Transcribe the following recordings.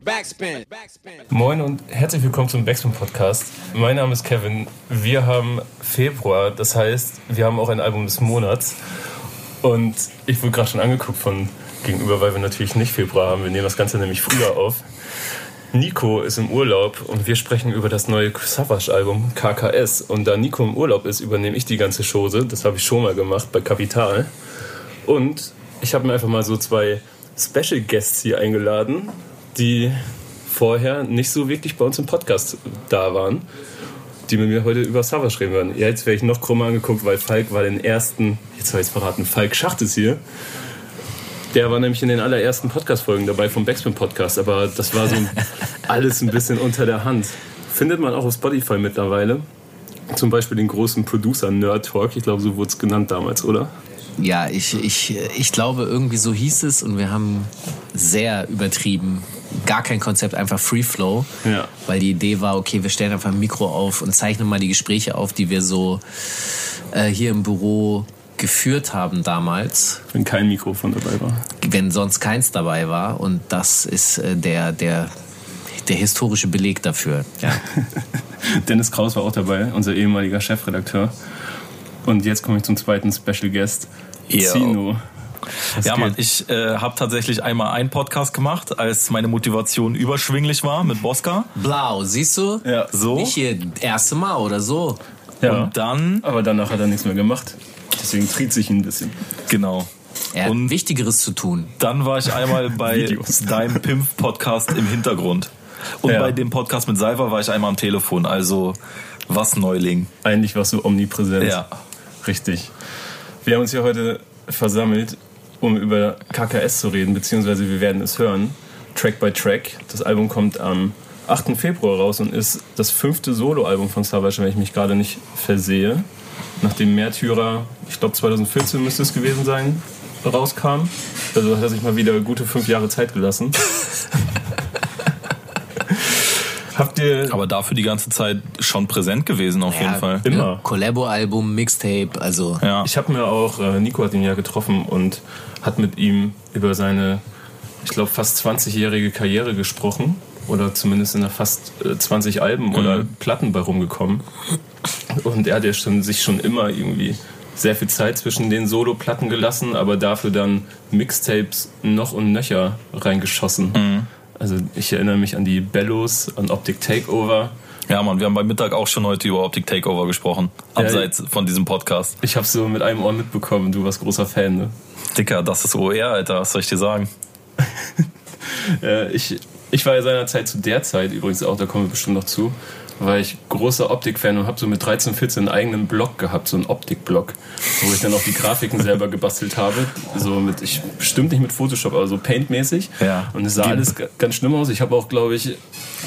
Backspin. Moin und herzlich willkommen zum Backspin Podcast. Mein Name ist Kevin. Wir haben Februar, das heißt, wir haben auch ein Album des Monats. Und ich wurde gerade schon angeguckt von gegenüber, weil wir natürlich nicht Februar haben. Wir nehmen das Ganze nämlich früher auf. Nico ist im Urlaub und wir sprechen über das neue Savage-Album KKS. Und da Nico im Urlaub ist, übernehme ich die ganze Chose. Das habe ich schon mal gemacht bei Kapital. Und ich habe mir einfach mal so zwei Special Guests hier eingeladen, die vorher nicht so wirklich bei uns im Podcast da waren, die mit mir heute über Savage reden werden. Ja, jetzt werde ich noch krummer angeguckt, weil Falk war den ersten, jetzt habe ich es verraten, Falk Schacht ist hier. Der war nämlich in den allerersten Podcast-Folgen dabei vom Backspin Podcast, aber das war so alles ein bisschen unter der Hand. Findet man auch auf Spotify mittlerweile. Zum Beispiel den großen Producer Nerd Talk, ich glaube, so wurde es genannt damals, oder? Ja, ich, ich, ich glaube, irgendwie so hieß es und wir haben sehr übertrieben. Gar kein Konzept, einfach Free Flow. Ja. Weil die Idee war, okay, wir stellen einfach ein Mikro auf und zeichnen mal die Gespräche auf, die wir so äh, hier im Büro geführt haben damals. Wenn kein Mikrofon dabei war. Wenn sonst keins dabei war. Und das ist äh, der, der, der historische Beleg dafür. Ja. Dennis Kraus war auch dabei, unser ehemaliger Chefredakteur. Und jetzt komme ich zum zweiten Special Guest, Zino. Was ja, Mann, ich äh, habe tatsächlich einmal einen Podcast gemacht, als meine Motivation überschwinglich war mit Bosca. Blau, siehst du? Ja. So. Nicht hier erste Mal oder so. Ja. Und dann. Aber danach hat er nichts mehr gemacht. Deswegen tritt sich ein bisschen. Genau. Er hat und Wichtigeres zu tun. Dann war ich einmal bei deinem Pimp-Podcast im Hintergrund. Und ja. bei dem Podcast mit Salva war ich einmal am Telefon. Also was Neuling. Eigentlich warst du omnipräsent. Ja. Richtig. Wir haben uns hier heute versammelt, um über KKS zu reden, beziehungsweise wir werden es hören, Track by Track. Das Album kommt am 8. Februar raus und ist das fünfte Soloalbum von Savage, wenn ich mich gerade nicht versehe. Nachdem Märtyrer, ich glaube 2014 müsste es gewesen sein, rauskam. Also hat er sich mal wieder gute fünf Jahre Zeit gelassen. Habt ihr. Aber dafür die ganze Zeit schon präsent gewesen, auf ja, jeden Fall. Immer. Collabo-Album, Mixtape, also. Ja. Ich habe mir auch, äh, Nico hat ihn ja getroffen und hat mit ihm über seine, ich glaube, fast 20-jährige Karriere gesprochen. Oder zumindest in der fast äh, 20 Alben mhm. oder Platten bei rumgekommen. Und er hat ja schon, sich schon immer irgendwie sehr viel Zeit zwischen den Solo-Platten gelassen, aber dafür dann Mixtapes noch und nöcher reingeschossen. Mhm. Also ich erinnere mich an die Bellows, an Optic Takeover. Ja, Mann, wir haben beim Mittag auch schon heute über Optic Takeover gesprochen. Abseits ja, von diesem Podcast. Ich habe so mit einem Ohr mitbekommen, du warst großer Fan, ne? Dicker, das ist OR, Alter, was soll ich dir sagen? ja, ich, ich war ja seinerzeit zu der Zeit übrigens auch, da kommen wir bestimmt noch zu, war ich großer Optik-Fan und habe so mit 13, 14 einen eigenen Blog gehabt, so einen Optik-Blog, wo ich dann auch die Grafiken selber gebastelt habe. So mit, ich bestimmt nicht mit Photoshop, aber so Paint-mäßig. Ja. Und es sah Gib. alles ganz schlimm aus. Ich habe auch, glaube ich,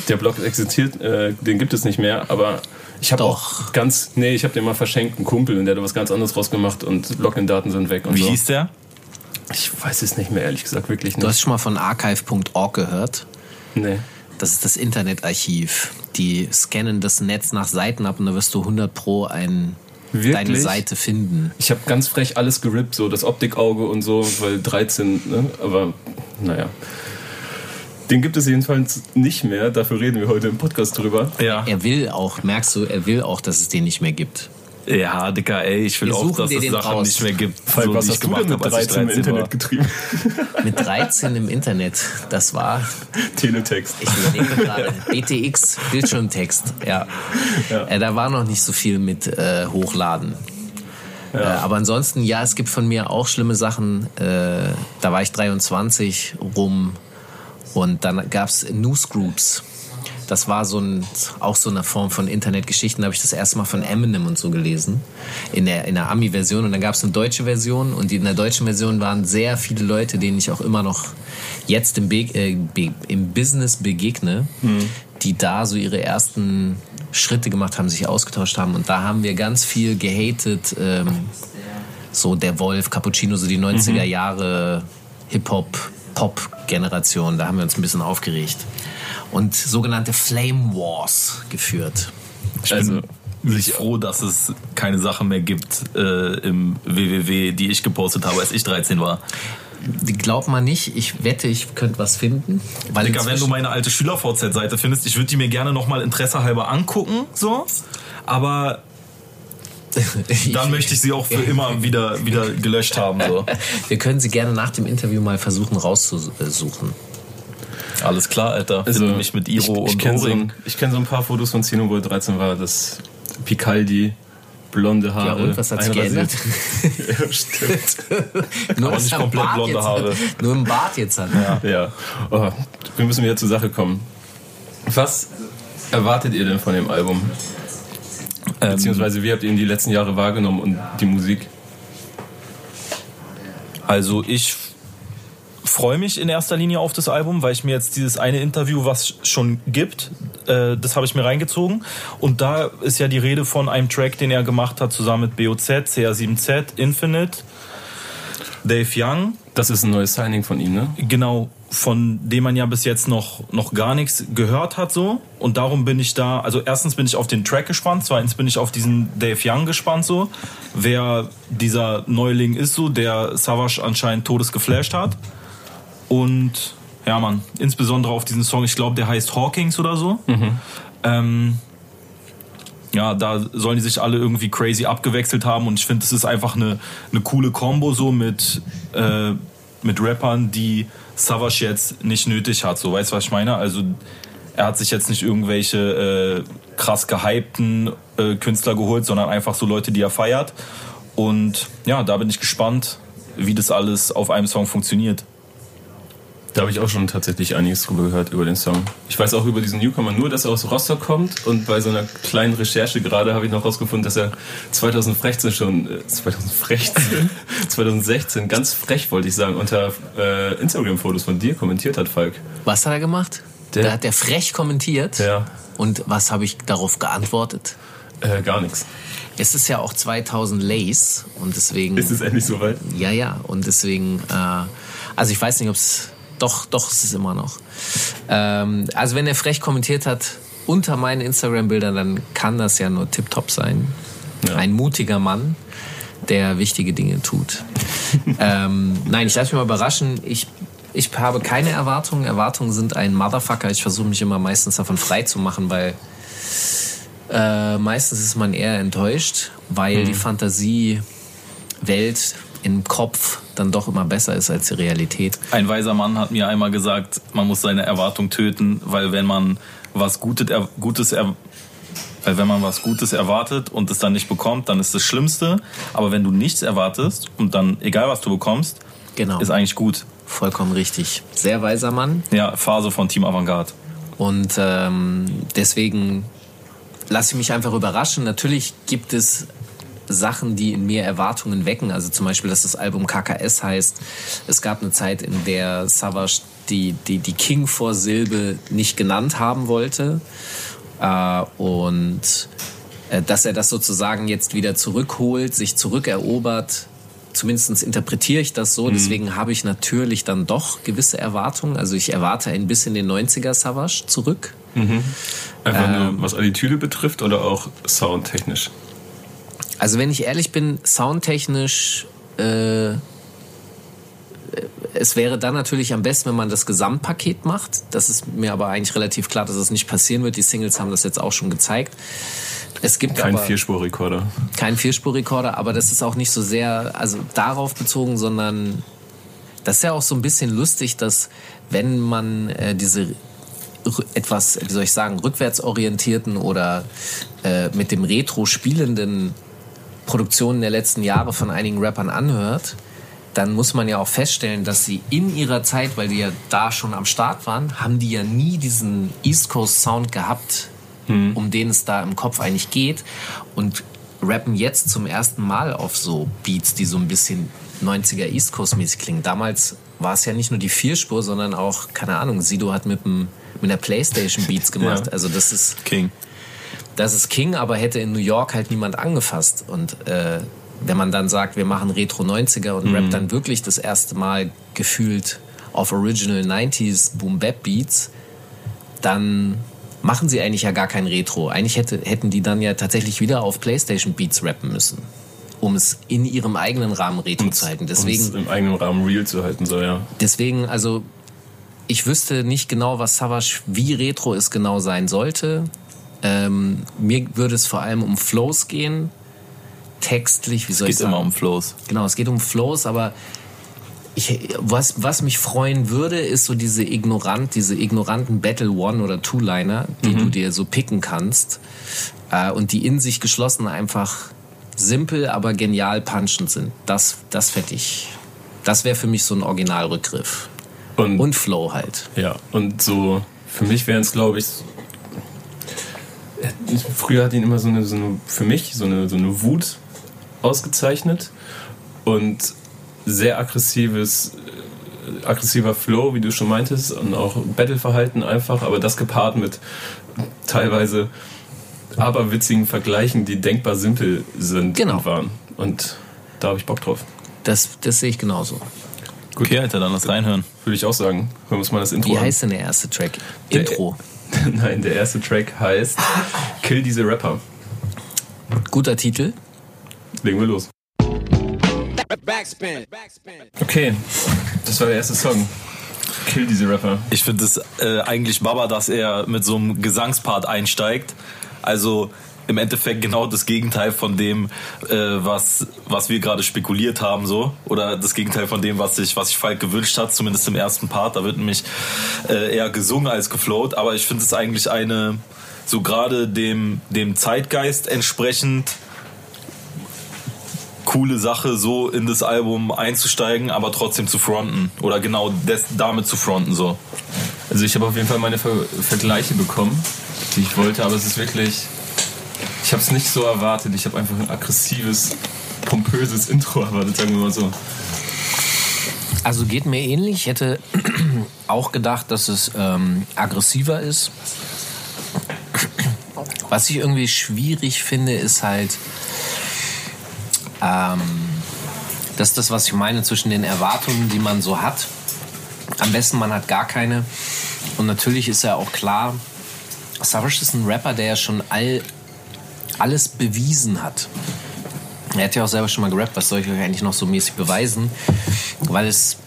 der Blog existiert, äh, den gibt es nicht mehr, aber ich habe auch ganz, nee, ich habe den mal verschenkt, einen Kumpel, und der hat was ganz anderes rausgemacht und Login-Daten sind weg und Wie so. hieß der? Ich weiß es nicht mehr, ehrlich gesagt, wirklich nicht. Du hast schon mal von archive.org gehört? Nee. Das ist das Internetarchiv. Die scannen das Netz nach Seiten ab und da wirst du 100 pro ein, deine Seite finden. Ich habe ganz frech alles gerippt, so das Optikauge und so, weil 13, ne? aber naja. Den gibt es jedenfalls nicht mehr, dafür reden wir heute im Podcast drüber. Ja. Er will auch, merkst du, er will auch, dass es den nicht mehr gibt. Ja, Dicker, ey, ich will Wir auch, dass es Sachen raus. nicht mehr gibt. Fall, so, was hast du denn mit 13 im Internet war. getrieben? Mit 13 im Internet, das war... Teletext. Ich überlege gerade, BTX, Bildschirmtext, ja. ja. Äh, da war noch nicht so viel mit äh, Hochladen. Ja. Äh, aber ansonsten, ja, es gibt von mir auch schlimme Sachen. Äh, da war ich 23 rum und dann gab es Newsgroups. Das war so ein, auch so eine Form von Internetgeschichten. Da habe ich das erste Mal von Eminem und so gelesen. In der, in der Ami-Version. Und dann gab es eine deutsche Version. Und in der deutschen Version waren sehr viele Leute, denen ich auch immer noch jetzt im, Be äh, im Business begegne, mhm. die da so ihre ersten Schritte gemacht haben, sich ausgetauscht haben. Und da haben wir ganz viel gehatet. Ähm, so der Wolf, Cappuccino, so die 90er mhm. Jahre Hip-Hop, Pop-Generation. Da haben wir uns ein bisschen aufgeregt und sogenannte Flame Wars geführt. Ich also, bin ich froh, dass es keine Sachen mehr gibt äh, im WWW, die ich gepostet habe, als ich 13 war. Glaub mal nicht, ich wette, ich könnte was finden. Weil Digga, wenn du meine alte Schüler-VZ-Seite findest, ich würde die mir gerne nochmal interessehalber angucken, so. Aber dann möchte ich sie auch für immer wieder, wieder gelöscht haben. So. Wir können sie gerne nach dem Interview mal versuchen rauszusuchen. Alles klar, Alter. Also, mich mit Iro ich, ich und kenn so, Ich kenne so ein paar Fotos von er 13 war. Das Picaldi, blonde Haare. Ja, und was hat sich geändert? ja, stimmt. nur Aber nicht komplett blonde Haare. Hat, nur im Bart jetzt hat. Ja. ja. Oh, wir müssen wieder zur Sache kommen. Was erwartet ihr denn von dem Album? Ähm, Beziehungsweise wie habt ihr ihn die letzten Jahre wahrgenommen und die Musik? Also ich freue mich in erster Linie auf das Album, weil ich mir jetzt dieses eine Interview, was schon gibt, äh, das habe ich mir reingezogen. Und da ist ja die Rede von einem Track, den er gemacht hat zusammen mit BOZ, CR7Z, Infinite, Dave Young. Das ist ein neues Signing von ihm, ne? Genau, von dem man ja bis jetzt noch, noch gar nichts gehört hat so. Und darum bin ich da, also erstens bin ich auf den Track gespannt, zweitens bin ich auf diesen Dave Young gespannt so, wer dieser Neuling ist so, der Savage anscheinend todesgeflasht hat. Und ja, man, insbesondere auf diesen Song, ich glaube, der heißt Hawkins oder so. Mhm. Ähm, ja, da sollen die sich alle irgendwie crazy abgewechselt haben und ich finde, das ist einfach eine, eine coole Combo so mit, äh, mit Rappern, die Savage jetzt nicht nötig hat. So, weißt du, was ich meine? Also, er hat sich jetzt nicht irgendwelche äh, krass gehypten äh, Künstler geholt, sondern einfach so Leute, die er feiert. Und ja, da bin ich gespannt, wie das alles auf einem Song funktioniert. Da habe ich auch schon tatsächlich einiges drüber gehört, über den Song. Ich weiß auch über diesen Newcomer nur, dass er aus Rostock kommt und bei so einer kleinen Recherche gerade habe ich noch rausgefunden, dass er 2016 schon, äh, 2016, 2016 ganz frech, wollte ich sagen, unter äh, Instagram-Fotos von dir kommentiert hat, Falk. Was hat er gemacht? Der, da hat er frech kommentiert. Ja. Und was habe ich darauf geantwortet? Äh, gar nichts. Es ist ja auch 2000 Lace und deswegen. Ist es endlich soweit? Ja, ja. Und deswegen, äh, also ich weiß nicht, ob es doch, doch, es ist immer noch. Ähm, also wenn er frech kommentiert hat unter meinen Instagram-Bildern, dann kann das ja nur tipptopp sein. Ja. Ein mutiger Mann, der wichtige Dinge tut. ähm, nein, ich lasse mich mal überraschen. Ich, ich habe keine Erwartungen. Erwartungen sind ein Motherfucker. Ich versuche mich immer meistens davon frei zu machen, weil äh, meistens ist man eher enttäuscht, weil mhm. die Fantasiewelt im Kopf dann doch immer besser ist als die Realität. Ein weiser Mann hat mir einmal gesagt, man muss seine Erwartung töten, weil wenn man was Gutes, Gutes weil wenn man was Gutes erwartet und es dann nicht bekommt, dann ist das Schlimmste. Aber wenn du nichts erwartest und dann, egal was du bekommst, genau. ist eigentlich gut. Vollkommen richtig. Sehr weiser Mann. Ja, Phase von Team Avantgarde. Und ähm, deswegen lasse ich mich einfach überraschen. Natürlich gibt es Sachen, die in mir Erwartungen wecken. Also zum Beispiel, dass das Album KKS heißt. Es gab eine Zeit, in der Savage die, die, die King-Vorsilbe nicht genannt haben wollte. Äh, und äh, dass er das sozusagen jetzt wieder zurückholt, sich zurückerobert. Zumindest interpretiere ich das so. Mhm. Deswegen habe ich natürlich dann doch gewisse Erwartungen. Also ich erwarte ein bisschen den 90er Savage zurück. Mhm. Einfach ähm, nur, was Attitüde betrifft oder auch soundtechnisch? Also wenn ich ehrlich bin, soundtechnisch, äh, es wäre dann natürlich am besten, wenn man das Gesamtpaket macht. Das ist mir aber eigentlich relativ klar, dass es das nicht passieren wird. Die Singles haben das jetzt auch schon gezeigt. Es gibt kein Vierspurrekorder. Kein Vierspurrekorder, aber das ist auch nicht so sehr also darauf bezogen, sondern das ist ja auch so ein bisschen lustig, dass wenn man äh, diese etwas, wie soll ich sagen, rückwärtsorientierten oder äh, mit dem Retro spielenden Produktionen der letzten Jahre von einigen Rappern anhört, dann muss man ja auch feststellen, dass sie in ihrer Zeit, weil die ja da schon am Start waren, haben die ja nie diesen East Coast Sound gehabt, hm. um den es da im Kopf eigentlich geht und rappen jetzt zum ersten Mal auf so Beats, die so ein bisschen 90er East Coast mäßig klingen. Damals war es ja nicht nur die Vierspur, sondern auch, keine Ahnung, Sido hat mit, dem, mit der Playstation Beats gemacht. Ja. Also das ist King das ist King, aber hätte in New York halt niemand angefasst. Und äh, wenn man dann sagt, wir machen Retro 90er und mhm. rappt dann wirklich das erste Mal gefühlt auf Original 90s Boom Bap Beats, dann machen sie eigentlich ja gar kein Retro. Eigentlich hätte, hätten die dann ja tatsächlich wieder auf PlayStation Beats rappen müssen. um es in ihrem eigenen Rahmen retro zu halten. Deswegen, um es im eigenen Rahmen real zu halten, so ja. Deswegen, also ich wüsste nicht genau, was Savage, wie retro es genau sein sollte. Ähm, mir würde es vor allem um Flows gehen. Textlich, wie soll ich sagen? Es geht immer um Flows. Genau, es geht um Flows, aber ich, was, was mich freuen würde, ist so diese ignorant, diese ignoranten Battle One oder Two-Liner, die mhm. du dir so picken kannst äh, und die in sich geschlossen einfach simpel, aber genial punchend sind. Das, das fände ich, das wäre für mich so ein Originalrückgriff. Und, und Flow halt. Ja, und so, für mich wären es, glaube ich, früher hat ihn immer so eine, so eine, für mich so eine, so eine Wut ausgezeichnet und sehr aggressives, äh, aggressiver Flow, wie du schon meintest, und auch Battleverhalten einfach, aber das gepaart mit teilweise aberwitzigen Vergleichen, die denkbar simpel sind genau. und waren. Und da habe ich Bock drauf. Das, das sehe ich genauso. Gut. Okay, Alter, dann lass reinhören. Würde ich auch sagen. Hören wir uns mal das Intro Wie an. heißt denn der erste Track? Intro. Nein, der erste Track heißt Kill diese Rapper. Guter Titel. Legen wir los. Okay, das war der erste Song. Kill diese Rapper. Ich finde es äh, eigentlich Baba, dass er mit so einem Gesangspart einsteigt. Also im Endeffekt genau das Gegenteil von dem, äh, was, was wir gerade spekuliert haben, so. Oder das Gegenteil von dem, was sich was sich Falk gewünscht hat, zumindest im ersten Part. Da wird nämlich äh, eher gesungen als geflowt. Aber ich finde es eigentlich eine, so gerade dem, dem Zeitgeist entsprechend coole Sache, so in das Album einzusteigen, aber trotzdem zu fronten. Oder genau des, damit zu fronten, so. Also ich habe auf jeden Fall meine Ver Vergleiche bekommen, die ich wollte, aber es ist wirklich ich habe es nicht so erwartet. Ich habe einfach ein aggressives, pompöses Intro erwartet, sagen wir mal so. Also geht mir ähnlich. Ich hätte auch gedacht, dass es ähm, aggressiver ist. Was ich irgendwie schwierig finde, ist halt, ähm, dass das, was ich meine, zwischen den Erwartungen, die man so hat. Am besten, man hat gar keine. Und natürlich ist ja auch klar, Savage ist ein Rapper, der ja schon all alles bewiesen hat. Er hat ja auch selber schon mal gerappt, was soll ich euch eigentlich noch so mäßig beweisen? Weil es.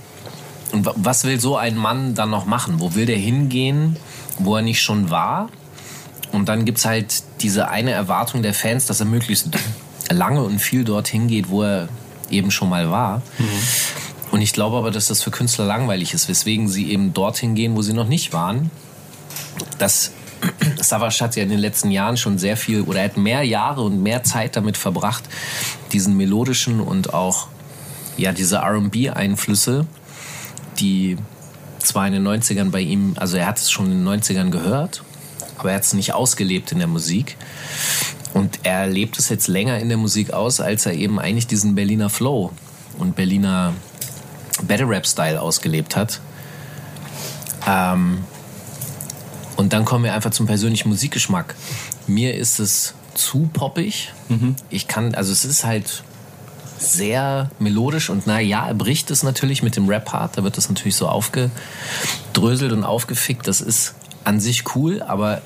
Was will so ein Mann dann noch machen? Wo will der hingehen, wo er nicht schon war? Und dann gibt es halt diese eine Erwartung der Fans, dass er möglichst lange und viel dorthin geht, wo er eben schon mal war. Mhm. Und ich glaube aber, dass das für Künstler langweilig ist, weswegen sie eben dorthin gehen, wo sie noch nicht waren. Das Savage hat ja in den letzten Jahren schon sehr viel oder hat mehr Jahre und mehr Zeit damit verbracht, diesen melodischen und auch ja diese R&B-Einflüsse, die zwar in den 90ern bei ihm, also er hat es schon in den 90ern gehört, aber er hat es nicht ausgelebt in der Musik. Und er lebt es jetzt länger in der Musik aus, als er eben eigentlich diesen Berliner Flow und Berliner Battle Rap Style ausgelebt hat. Ähm, und dann kommen wir einfach zum persönlichen Musikgeschmack. Mir ist es zu poppig. Mhm. Ich kann, also es ist halt sehr melodisch und naja, er bricht es natürlich mit dem Rap-Part. Da wird das natürlich so aufgedröselt und aufgefickt. Das ist an sich cool, aber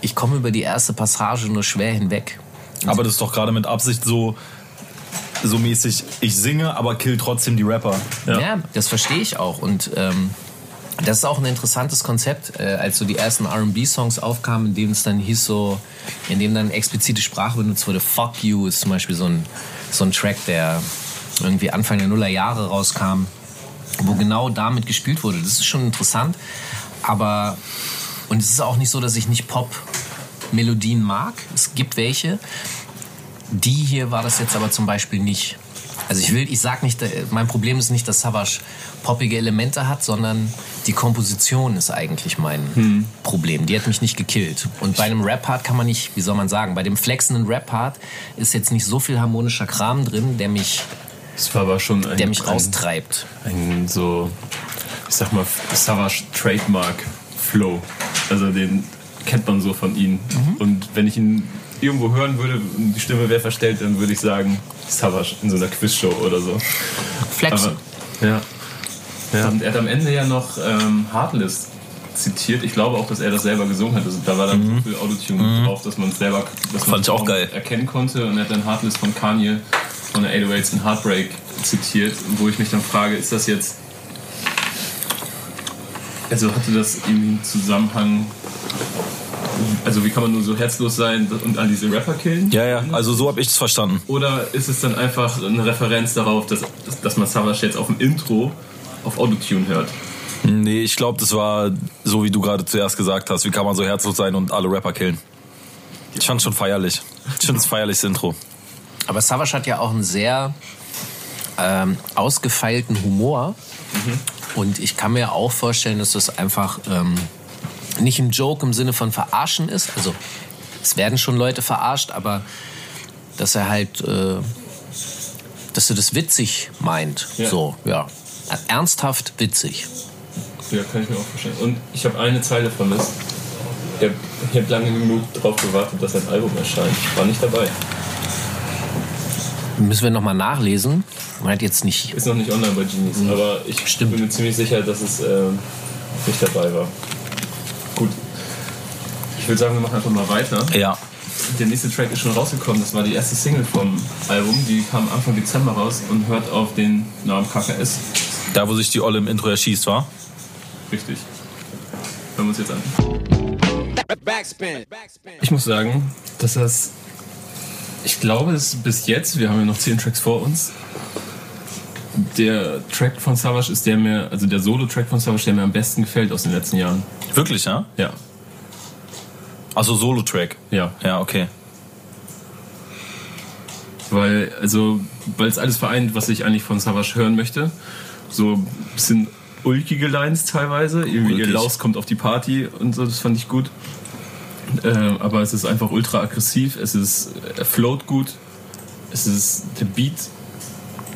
ich komme über die erste Passage nur schwer hinweg. Aber das ist doch gerade mit Absicht so, so mäßig, ich singe, aber kill trotzdem die Rapper. Ja, ja das verstehe ich auch. Und ähm, das ist auch ein interessantes Konzept, äh, als so die ersten R&B-Songs aufkamen, in denen es dann hieß so, in dem dann explizite Sprache benutzt wurde. Fuck You ist zum Beispiel so ein, so ein Track, der irgendwie Anfang der Nuller Jahre rauskam, wo genau damit gespielt wurde. Das ist schon interessant, aber und es ist auch nicht so, dass ich nicht Pop-Melodien mag. Es gibt welche. Die hier war das jetzt aber zum Beispiel nicht. Also ich will, ich sag nicht, mein Problem ist nicht, dass Savage poppige Elemente hat, sondern die Komposition ist eigentlich mein hm. Problem. Die hat mich nicht gekillt. Und bei einem Rap-Part kann man nicht, wie soll man sagen, bei dem flexenden Rap-Part ist jetzt nicht so viel harmonischer Kram drin, der mich, das war aber schon ein, der mich raustreibt. Ein, ein so, ich sag mal, Savage Trademark Flow. Also den kennt man so von ihm. Mhm. Und wenn ich ihn irgendwo hören würde und die Stimme wäre verstellt, dann würde ich sagen, Savage in so einer Quizshow oder so. Aber, ja. ja. Und er hat am Ende ja noch ähm, Heartless zitiert. Ich glaube auch, dass er das selber gesungen hat. Also da war dann mhm. so viel Autotune mhm. drauf, dass man es selber dass Fand ich auch geil. erkennen konnte. Und er hat dann Heartless von Kanye von der 808s in Heartbreak zitiert, wo ich mich dann frage, ist das jetzt. Also hatte das im Zusammenhang. Also wie kann man nur so herzlos sein und an diese Rapper killen? Ja, ja, also so habe ich es verstanden. Oder ist es dann einfach eine Referenz darauf, dass, dass man Savage jetzt auf dem Intro auf Autotune hört? Nee, ich glaube, das war so, wie du gerade zuerst gesagt hast. Wie kann man so herzlos sein und alle Rapper killen? Ich fand schon feierlich. Ich finde es feierliches Intro. Aber Savage hat ja auch einen sehr ähm, ausgefeilten Humor. Mhm. Und ich kann mir auch vorstellen, dass das einfach ähm, nicht ein Joke im Sinne von verarschen ist. Also es werden schon Leute verarscht, aber dass er halt, äh, dass er das witzig meint. Ja. So, ja. Ernsthaft witzig. Ja, kann ich mir auch vorstellen. Und ich habe eine Zeile vermisst. Ich habe lange genug darauf gewartet, dass ein Album erscheint. War nicht dabei. Müssen wir nochmal nachlesen. Man hat jetzt nicht. Ist noch nicht online bei Genies, mhm. aber ich Stimmt. bin mir ziemlich sicher, dass es äh, nicht dabei war. Ich würde sagen, wir machen einfach mal weiter. Ja. Der nächste Track ist schon rausgekommen. Das war die erste Single vom Album. Die kam Anfang Dezember raus und hört auf den Namen KKS. Da, wo sich die Olle im Intro erschießt, war? Richtig. Hören wir uns jetzt an. Ich muss sagen, dass das ich glaube, es bis jetzt, wir haben ja noch zehn Tracks vor uns, der Track von Savage ist der mir, also der Solo-Track von Savage, der mir am besten gefällt aus den letzten Jahren. Wirklich, ja? Ja. Also Solo-Track? Ja. Ja, okay. Weil, also, weil es alles vereint, was ich eigentlich von Savage hören möchte. So ein bisschen ulkige Lines teilweise. Irgendwie ihr Laus kommt auf die Party und so, das fand ich gut. Äh, aber es ist einfach ultra aggressiv, es ist, er float gut, es ist, der Beat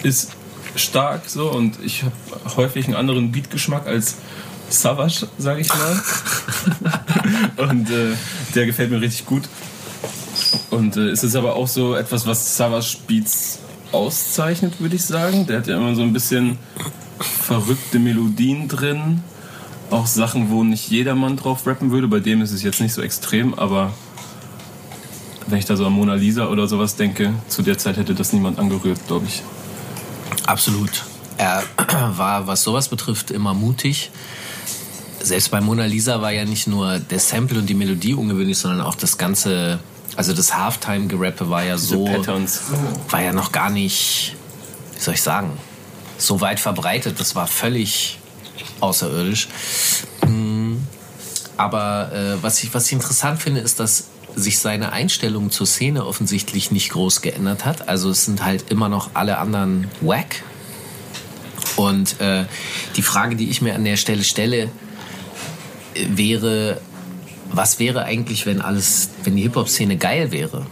ist stark so und ich habe häufig einen anderen Beatgeschmack als Savage, sage ich mal. und äh, der gefällt mir richtig gut. Und äh, es ist aber auch so etwas, was Savage Beats auszeichnet, würde ich sagen. Der hat ja immer so ein bisschen verrückte Melodien drin auch Sachen, wo nicht jedermann drauf rappen würde. Bei dem ist es jetzt nicht so extrem, aber wenn ich da so an Mona Lisa oder sowas denke, zu der Zeit hätte das niemand angerührt, glaube ich. Absolut. Er war, was sowas betrifft, immer mutig. Selbst bei Mona Lisa war ja nicht nur der Sample und die Melodie ungewöhnlich, sondern auch das ganze, also das Halftime-Gerappe war ja Diese so, Patterns. war ja noch gar nicht, wie soll ich sagen, so weit verbreitet. Das war völlig außerirdisch. Mm, aber äh, was, ich, was ich interessant finde, ist, dass sich seine Einstellung zur Szene offensichtlich nicht groß geändert hat. Also es sind halt immer noch alle anderen wack. Und äh, die Frage, die ich mir an der Stelle stelle, wäre, was wäre eigentlich, wenn alles, wenn die Hip-Hop-Szene geil wäre?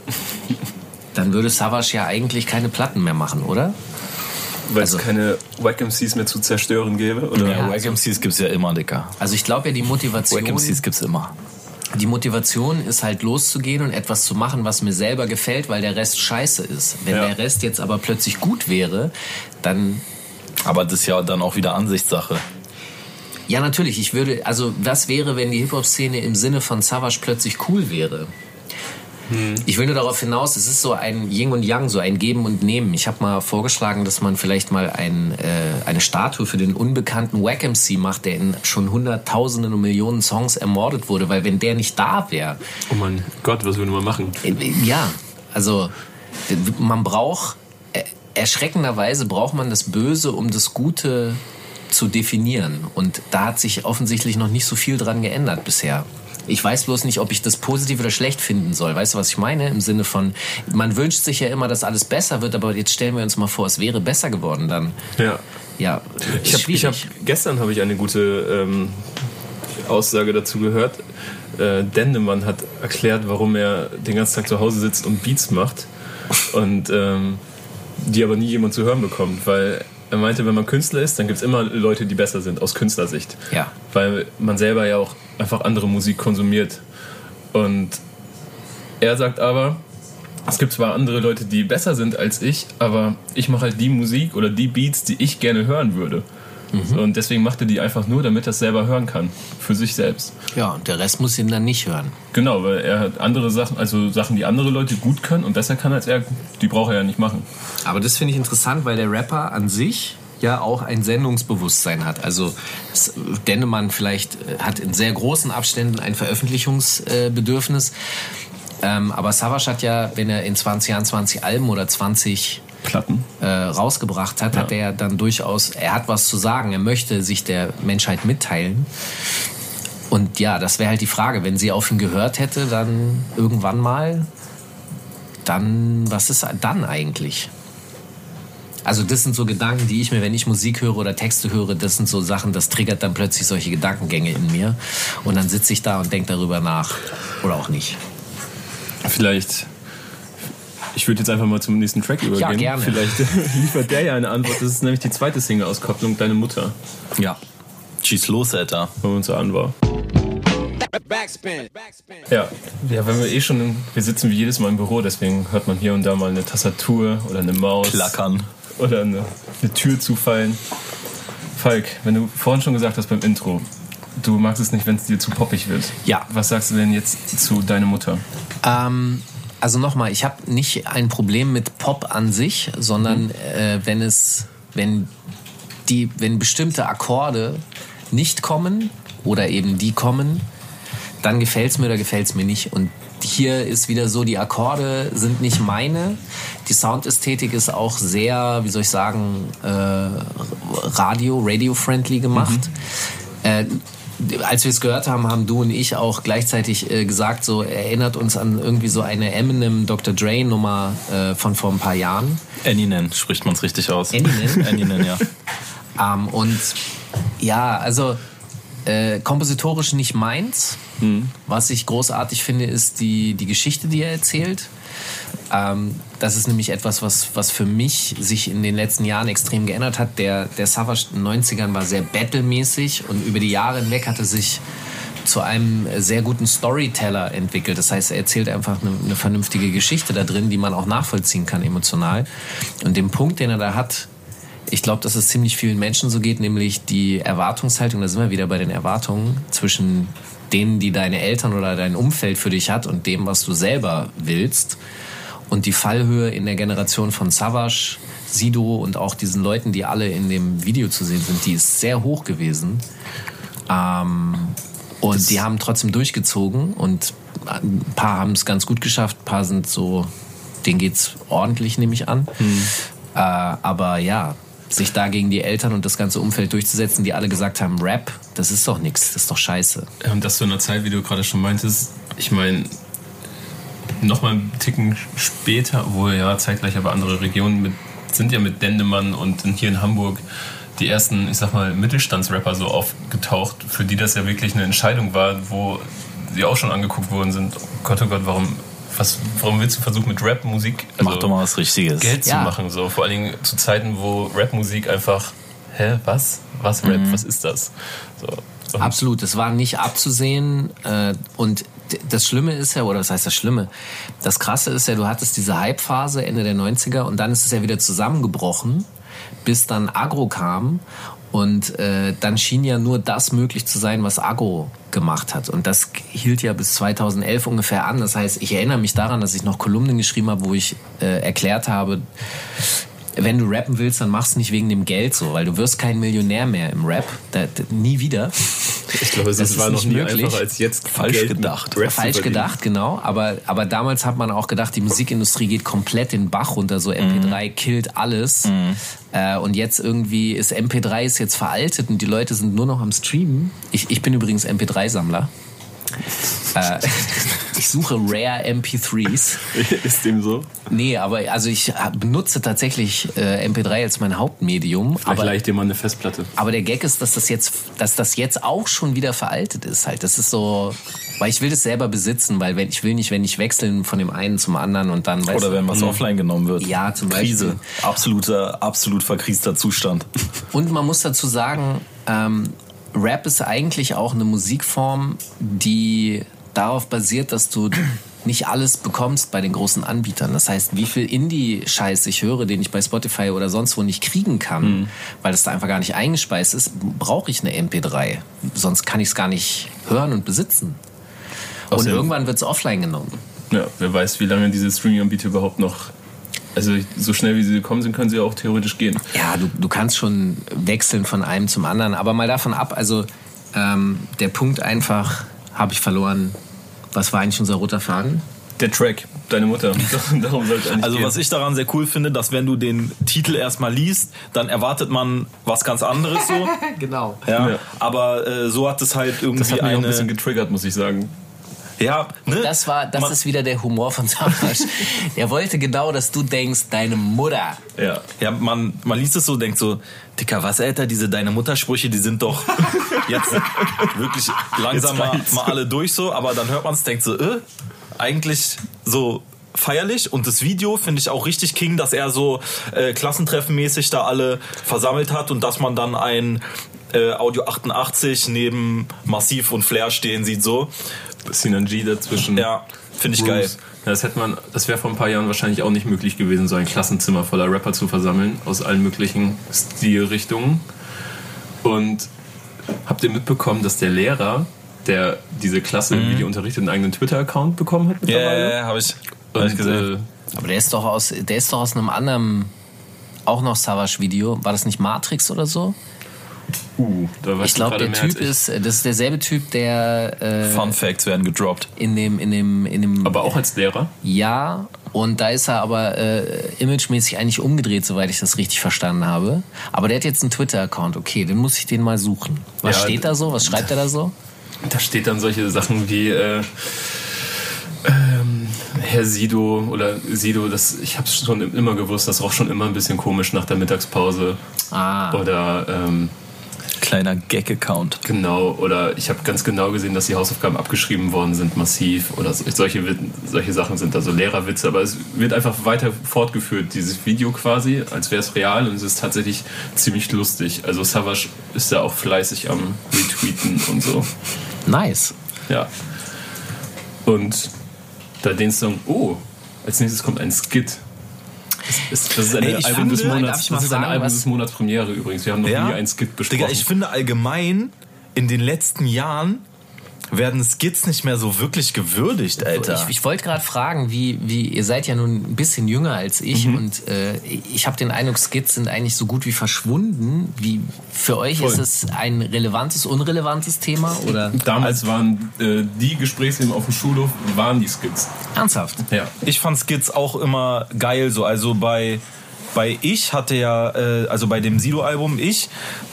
Dann würde Savage ja eigentlich keine Platten mehr machen, oder? Weil also, es keine Wack MCs mehr zu zerstören gäbe? Oder? Ja, Wack MCs gibt es ja immer, Dicker. Also ich glaube ja, die Motivation... Wack MCs gibt es immer. Die Motivation ist halt loszugehen und etwas zu machen, was mir selber gefällt, weil der Rest scheiße ist. Wenn ja. der Rest jetzt aber plötzlich gut wäre, dann... Aber das ist ja dann auch wieder Ansichtssache. Ja, natürlich. Ich würde, also was wäre, wenn die Hip-Hop-Szene im Sinne von Savage plötzlich cool wäre? Hm. Ich will nur darauf hinaus, es ist so ein Yin und Yang, so ein Geben und Nehmen. Ich habe mal vorgeschlagen, dass man vielleicht mal ein, äh, eine Statue für den unbekannten Wack MC macht, der in schon hunderttausenden und Millionen Songs ermordet wurde, weil wenn der nicht da wäre. Oh mein Gott, was würden wir machen? Äh, ja, also man braucht, äh, erschreckenderweise braucht man das Böse, um das Gute zu definieren. Und da hat sich offensichtlich noch nicht so viel dran geändert bisher. Ich weiß bloß nicht, ob ich das positiv oder schlecht finden soll. Weißt du, was ich meine? Im Sinne von, man wünscht sich ja immer, dass alles besser wird, aber jetzt stellen wir uns mal vor, es wäre besser geworden dann. Ja. Ja. Ich habe hab, gestern habe ich eine gute ähm, Aussage dazu gehört. Äh, Dendemann hat erklärt, warum er den ganzen Tag zu Hause sitzt und Beats macht und ähm, die aber nie jemand zu hören bekommt, weil er meinte, wenn man Künstler ist, dann gibt es immer Leute, die besser sind aus Künstlersicht. Ja. Weil man selber ja auch einfach andere Musik konsumiert. Und er sagt aber, es gibt zwar andere Leute, die besser sind als ich, aber ich mache halt die Musik oder die Beats, die ich gerne hören würde. Mhm. Und deswegen macht er die einfach nur, damit er es selber hören kann. Für sich selbst. Ja, und der Rest muss ihn dann nicht hören. Genau, weil er hat andere Sachen, also Sachen, die andere Leute gut können und besser kann als er, die braucht er ja nicht machen. Aber das finde ich interessant, weil der Rapper an sich ja auch ein Sendungsbewusstsein hat. Also Dennemann vielleicht äh, hat in sehr großen Abständen ein Veröffentlichungsbedürfnis. Ähm, aber Savage hat ja, wenn er in 20 Jahren 20 Alben oder 20 Platten äh, rausgebracht hat, ja. hat er dann durchaus, er hat was zu sagen, er möchte sich der Menschheit mitteilen. Und ja, das wäre halt die Frage, wenn sie auf ihn gehört hätte, dann irgendwann mal, dann, was ist dann eigentlich? Also das sind so Gedanken, die ich mir, wenn ich Musik höre oder Texte höre, das sind so Sachen, das triggert dann plötzlich solche Gedankengänge in mir. Und dann sitze ich da und denke darüber nach. Oder auch nicht. Vielleicht ich würde jetzt einfach mal zum nächsten Track übergehen. Ja, gerne. Vielleicht liefert der ja eine Antwort. Das ist nämlich die zweite Single-Auskopplung, Deine Mutter. Ja. Schieß los, Alter. Wenn man so an war. Backspin. Ja, ja, wenn wir eh schon, wir sitzen wie jedes Mal im Büro, deswegen hört man hier und da mal eine Tastatur oder eine Maus. Klackern. Oder eine, eine Tür zufallen. Falk, wenn du vorhin schon gesagt hast beim Intro, du magst es nicht, wenn es dir zu poppig wird. Ja. Was sagst du denn jetzt zu deiner Mutter? Ähm, also nochmal, ich habe nicht ein Problem mit Pop an sich, sondern mhm. äh, wenn es, wenn die, wenn bestimmte Akkorde nicht kommen oder eben die kommen, dann gefällt es mir oder gefällt es mir nicht. Und hier ist wieder so, die Akkorde sind nicht meine. Die Soundästhetik ist auch sehr, wie soll ich sagen, äh, Radio, radio-friendly gemacht. Mhm. Äh, als wir es gehört haben, haben du und ich auch gleichzeitig äh, gesagt, so erinnert uns an irgendwie so eine Eminem Dr. Dre Nummer äh, von vor ein paar Jahren. Eminem spricht man es richtig aus. Eminem? Eminem, ja. ähm, und ja, also äh, kompositorisch nicht meins. Mhm. Was ich großartig finde, ist die, die Geschichte, die er erzählt. Ähm, das ist nämlich etwas, was, was für mich sich in den letzten Jahren extrem geändert hat. Der, der Savage in den 90ern war sehr battlemäßig und über die Jahre hinweg hat er sich zu einem sehr guten Storyteller entwickelt. Das heißt, er erzählt einfach eine, eine vernünftige Geschichte da drin, die man auch nachvollziehen kann emotional. Und den Punkt, den er da hat, ich glaube, dass es ziemlich vielen Menschen so geht, nämlich die Erwartungshaltung, da sind wir wieder bei den Erwartungen zwischen denen, die deine Eltern oder dein Umfeld für dich hat und dem, was du selber willst. Und die Fallhöhe in der Generation von Savage, Sido und auch diesen Leuten, die alle in dem Video zu sehen sind, die ist sehr hoch gewesen. Ähm, und das die haben trotzdem durchgezogen und ein paar haben es ganz gut geschafft, ein paar sind so, denen geht's ordentlich, nehme ich an. Hm. Äh, aber ja, sich da gegen die Eltern und das ganze Umfeld durchzusetzen, die alle gesagt haben, Rap, das ist doch nichts, das ist doch scheiße. Und das zu einer Zeit, wie du gerade schon meintest, ich meine, nochmal einen Ticken später, wo ja zeitgleich aber andere Regionen mit, sind ja mit Dendemann und hier in Hamburg die ersten, ich sag mal, Mittelstandsrapper so aufgetaucht, für die das ja wirklich eine Entscheidung war, wo sie auch schon angeguckt worden sind. Oh Gott, oh Gott, warum, was, warum willst du versuchen mit Rap-Musik also Mach doch mal was Richtiges. Geld ja. zu machen? So. Vor allen Dingen zu Zeiten, wo Rap-Musik einfach, hä, was? Was Rap? Mhm. Was ist das? So. Absolut, das war nicht abzusehen. Äh, und das Schlimme ist ja, oder was heißt das Schlimme? Das Krasse ist ja, du hattest diese Hype-Phase Ende der 90er und dann ist es ja wieder zusammengebrochen, bis dann Agro kam. Und äh, dann schien ja nur das möglich zu sein, was Agro gemacht hat. Und das hielt ja bis 2011 ungefähr an. Das heißt, ich erinnere mich daran, dass ich noch Kolumnen geschrieben habe, wo ich äh, erklärt habe, wenn du rappen willst, dann mach's nicht wegen dem Geld so, weil du wirst kein Millionär mehr im Rap. Da, da, nie wieder. Ich glaube, das, das war noch nie möglich. einfacher als jetzt. Falsch Geld gedacht. Falsch gedacht, genau. Aber, aber damals hat man auch gedacht, die Musikindustrie geht komplett den Bach runter. So MP3 mhm. killt alles. Mhm. Äh, und jetzt irgendwie ist MP3 ist jetzt veraltet und die Leute sind nur noch am Streamen. Ich, ich bin übrigens MP3-Sammler. Äh, ich suche Rare MP3s. Ist dem so? Nee, aber also ich benutze tatsächlich äh, MP3 als mein Hauptmedium. Vielleicht aber, dir mal eine Festplatte. Aber der Gag ist, dass das jetzt, dass das jetzt auch schon wieder veraltet ist halt. Das ist so, weil ich will das selber besitzen, weil wenn, ich will nicht, wenn ich wechseln von dem einen zum anderen und dann. Oder wenn was offline genommen wird. Ja, zum Krise. Beispiel. Absoluter, absolut verkriester Zustand. Und man muss dazu sagen, ähm, Rap ist eigentlich auch eine Musikform, die darauf basiert, dass du nicht alles bekommst bei den großen Anbietern. Das heißt, wie viel Indie-Scheiß ich höre, den ich bei Spotify oder sonst wo nicht kriegen kann, mhm. weil das da einfach gar nicht eingespeist ist, brauche ich eine MP3. Sonst kann ich es gar nicht hören und besitzen. Und irgendwann wird es offline genommen. Ja, wer weiß, wie lange diese Streaming-Anbieter überhaupt noch also so schnell wie sie gekommen sind, können sie auch theoretisch gehen. Ja, du, du kannst schon wechseln von einem zum anderen. Aber mal davon ab, also ähm, der Punkt einfach, habe ich verloren. Was war eigentlich unser roter Faden? Der Track, deine Mutter. Darum soll eigentlich Also gehen. was ich daran sehr cool finde, dass wenn du den Titel erstmal liest, dann erwartet man was ganz anderes so. genau. Ja, ja. Aber äh, so hat es halt irgendwie das hat mich eine... auch ein bisschen getriggert, muss ich sagen. Ja, ne? das war, das Man ist wieder der Humor von Samasch. er wollte genau, dass du denkst, deine Mutter. Ja, ja man, man liest es so, denkt so, Dicker, was, Alter, diese deine Muttersprüche, die sind doch jetzt wirklich langsam mal, mal, alle durch so, aber dann hört man es, denkt so, äh, eigentlich so feierlich und das Video finde ich auch richtig king, dass er so äh, klassentreffenmäßig da alle versammelt hat und dass man dann ein äh, Audio 88 neben Massiv und Flair stehen sieht so Synergie dazwischen. Ja, finde ich Bruce. geil. Ja, das hätte man, das wäre vor ein paar Jahren wahrscheinlich auch nicht möglich gewesen, so ein Klassenzimmer voller Rapper zu versammeln aus allen möglichen Stilrichtungen. Und habt ihr mitbekommen, dass der Lehrer, der diese Klasse mhm. Video unterrichtet, einen eigenen Twitter-Account bekommen hat mittlerweile? Ja, ja, habe ich, hab ich gesehen. Äh, Aber der ist doch aus, der ist doch aus einem anderen, auch noch Savage-Video. War das nicht Matrix oder so? Uh, ich glaube, der Typ ist, das ist derselbe Typ, der. Äh, Fun Facts werden gedroppt. In dem, in dem, in dem. Aber auch als Lehrer? Ja, und da ist er aber äh, imagemäßig eigentlich umgedreht, soweit ich das richtig verstanden habe. Aber der hat jetzt einen Twitter-Account. Okay, dann muss ich den mal suchen. Was ja, steht da so? Was schreibt er da so? Da steht dann solche Sachen wie. Äh, ähm, Herr Sido oder Sido, das, ich habe es schon immer gewusst, das roch schon immer ein bisschen komisch nach der Mittagspause. Ah. Oder ähm, kleiner Gag-Account. Genau, oder ich habe ganz genau gesehen, dass die Hausaufgaben abgeschrieben worden sind, massiv. Oder solche, solche Sachen sind da so Lehrerwitze. Aber es wird einfach weiter fortgeführt, dieses Video quasi, als wäre es real und es ist tatsächlich ziemlich lustig. Also Savage ist da auch fleißig am Retweeten und so. Nice. Ja. Und da den Song, oh, als nächstes kommt ein Skit. Das ist, das ist eine Ey, Album, finde, des Monats, das ist eine Album des Monats Premiere übrigens. Wir haben noch ja? nie ein Skit besprochen. Digga, ich finde allgemein in den letzten Jahren werden Skits nicht mehr so wirklich gewürdigt, Alter. Ich, ich wollte gerade fragen, wie, wie, ihr seid ja nun ein bisschen jünger als ich mhm. und äh, ich habe den Eindruck, Skits sind eigentlich so gut wie verschwunden. Wie für euch Voll. ist es ein relevantes, unrelevantes Thema oder? Damals waren äh, die Gesprächsthemen auf dem Schulhof waren die Skits. Ernsthaft? Ja. Ich fand Skits auch immer geil, so also bei bei Ich hatte ja, äh, also bei dem Sido-Album Ich,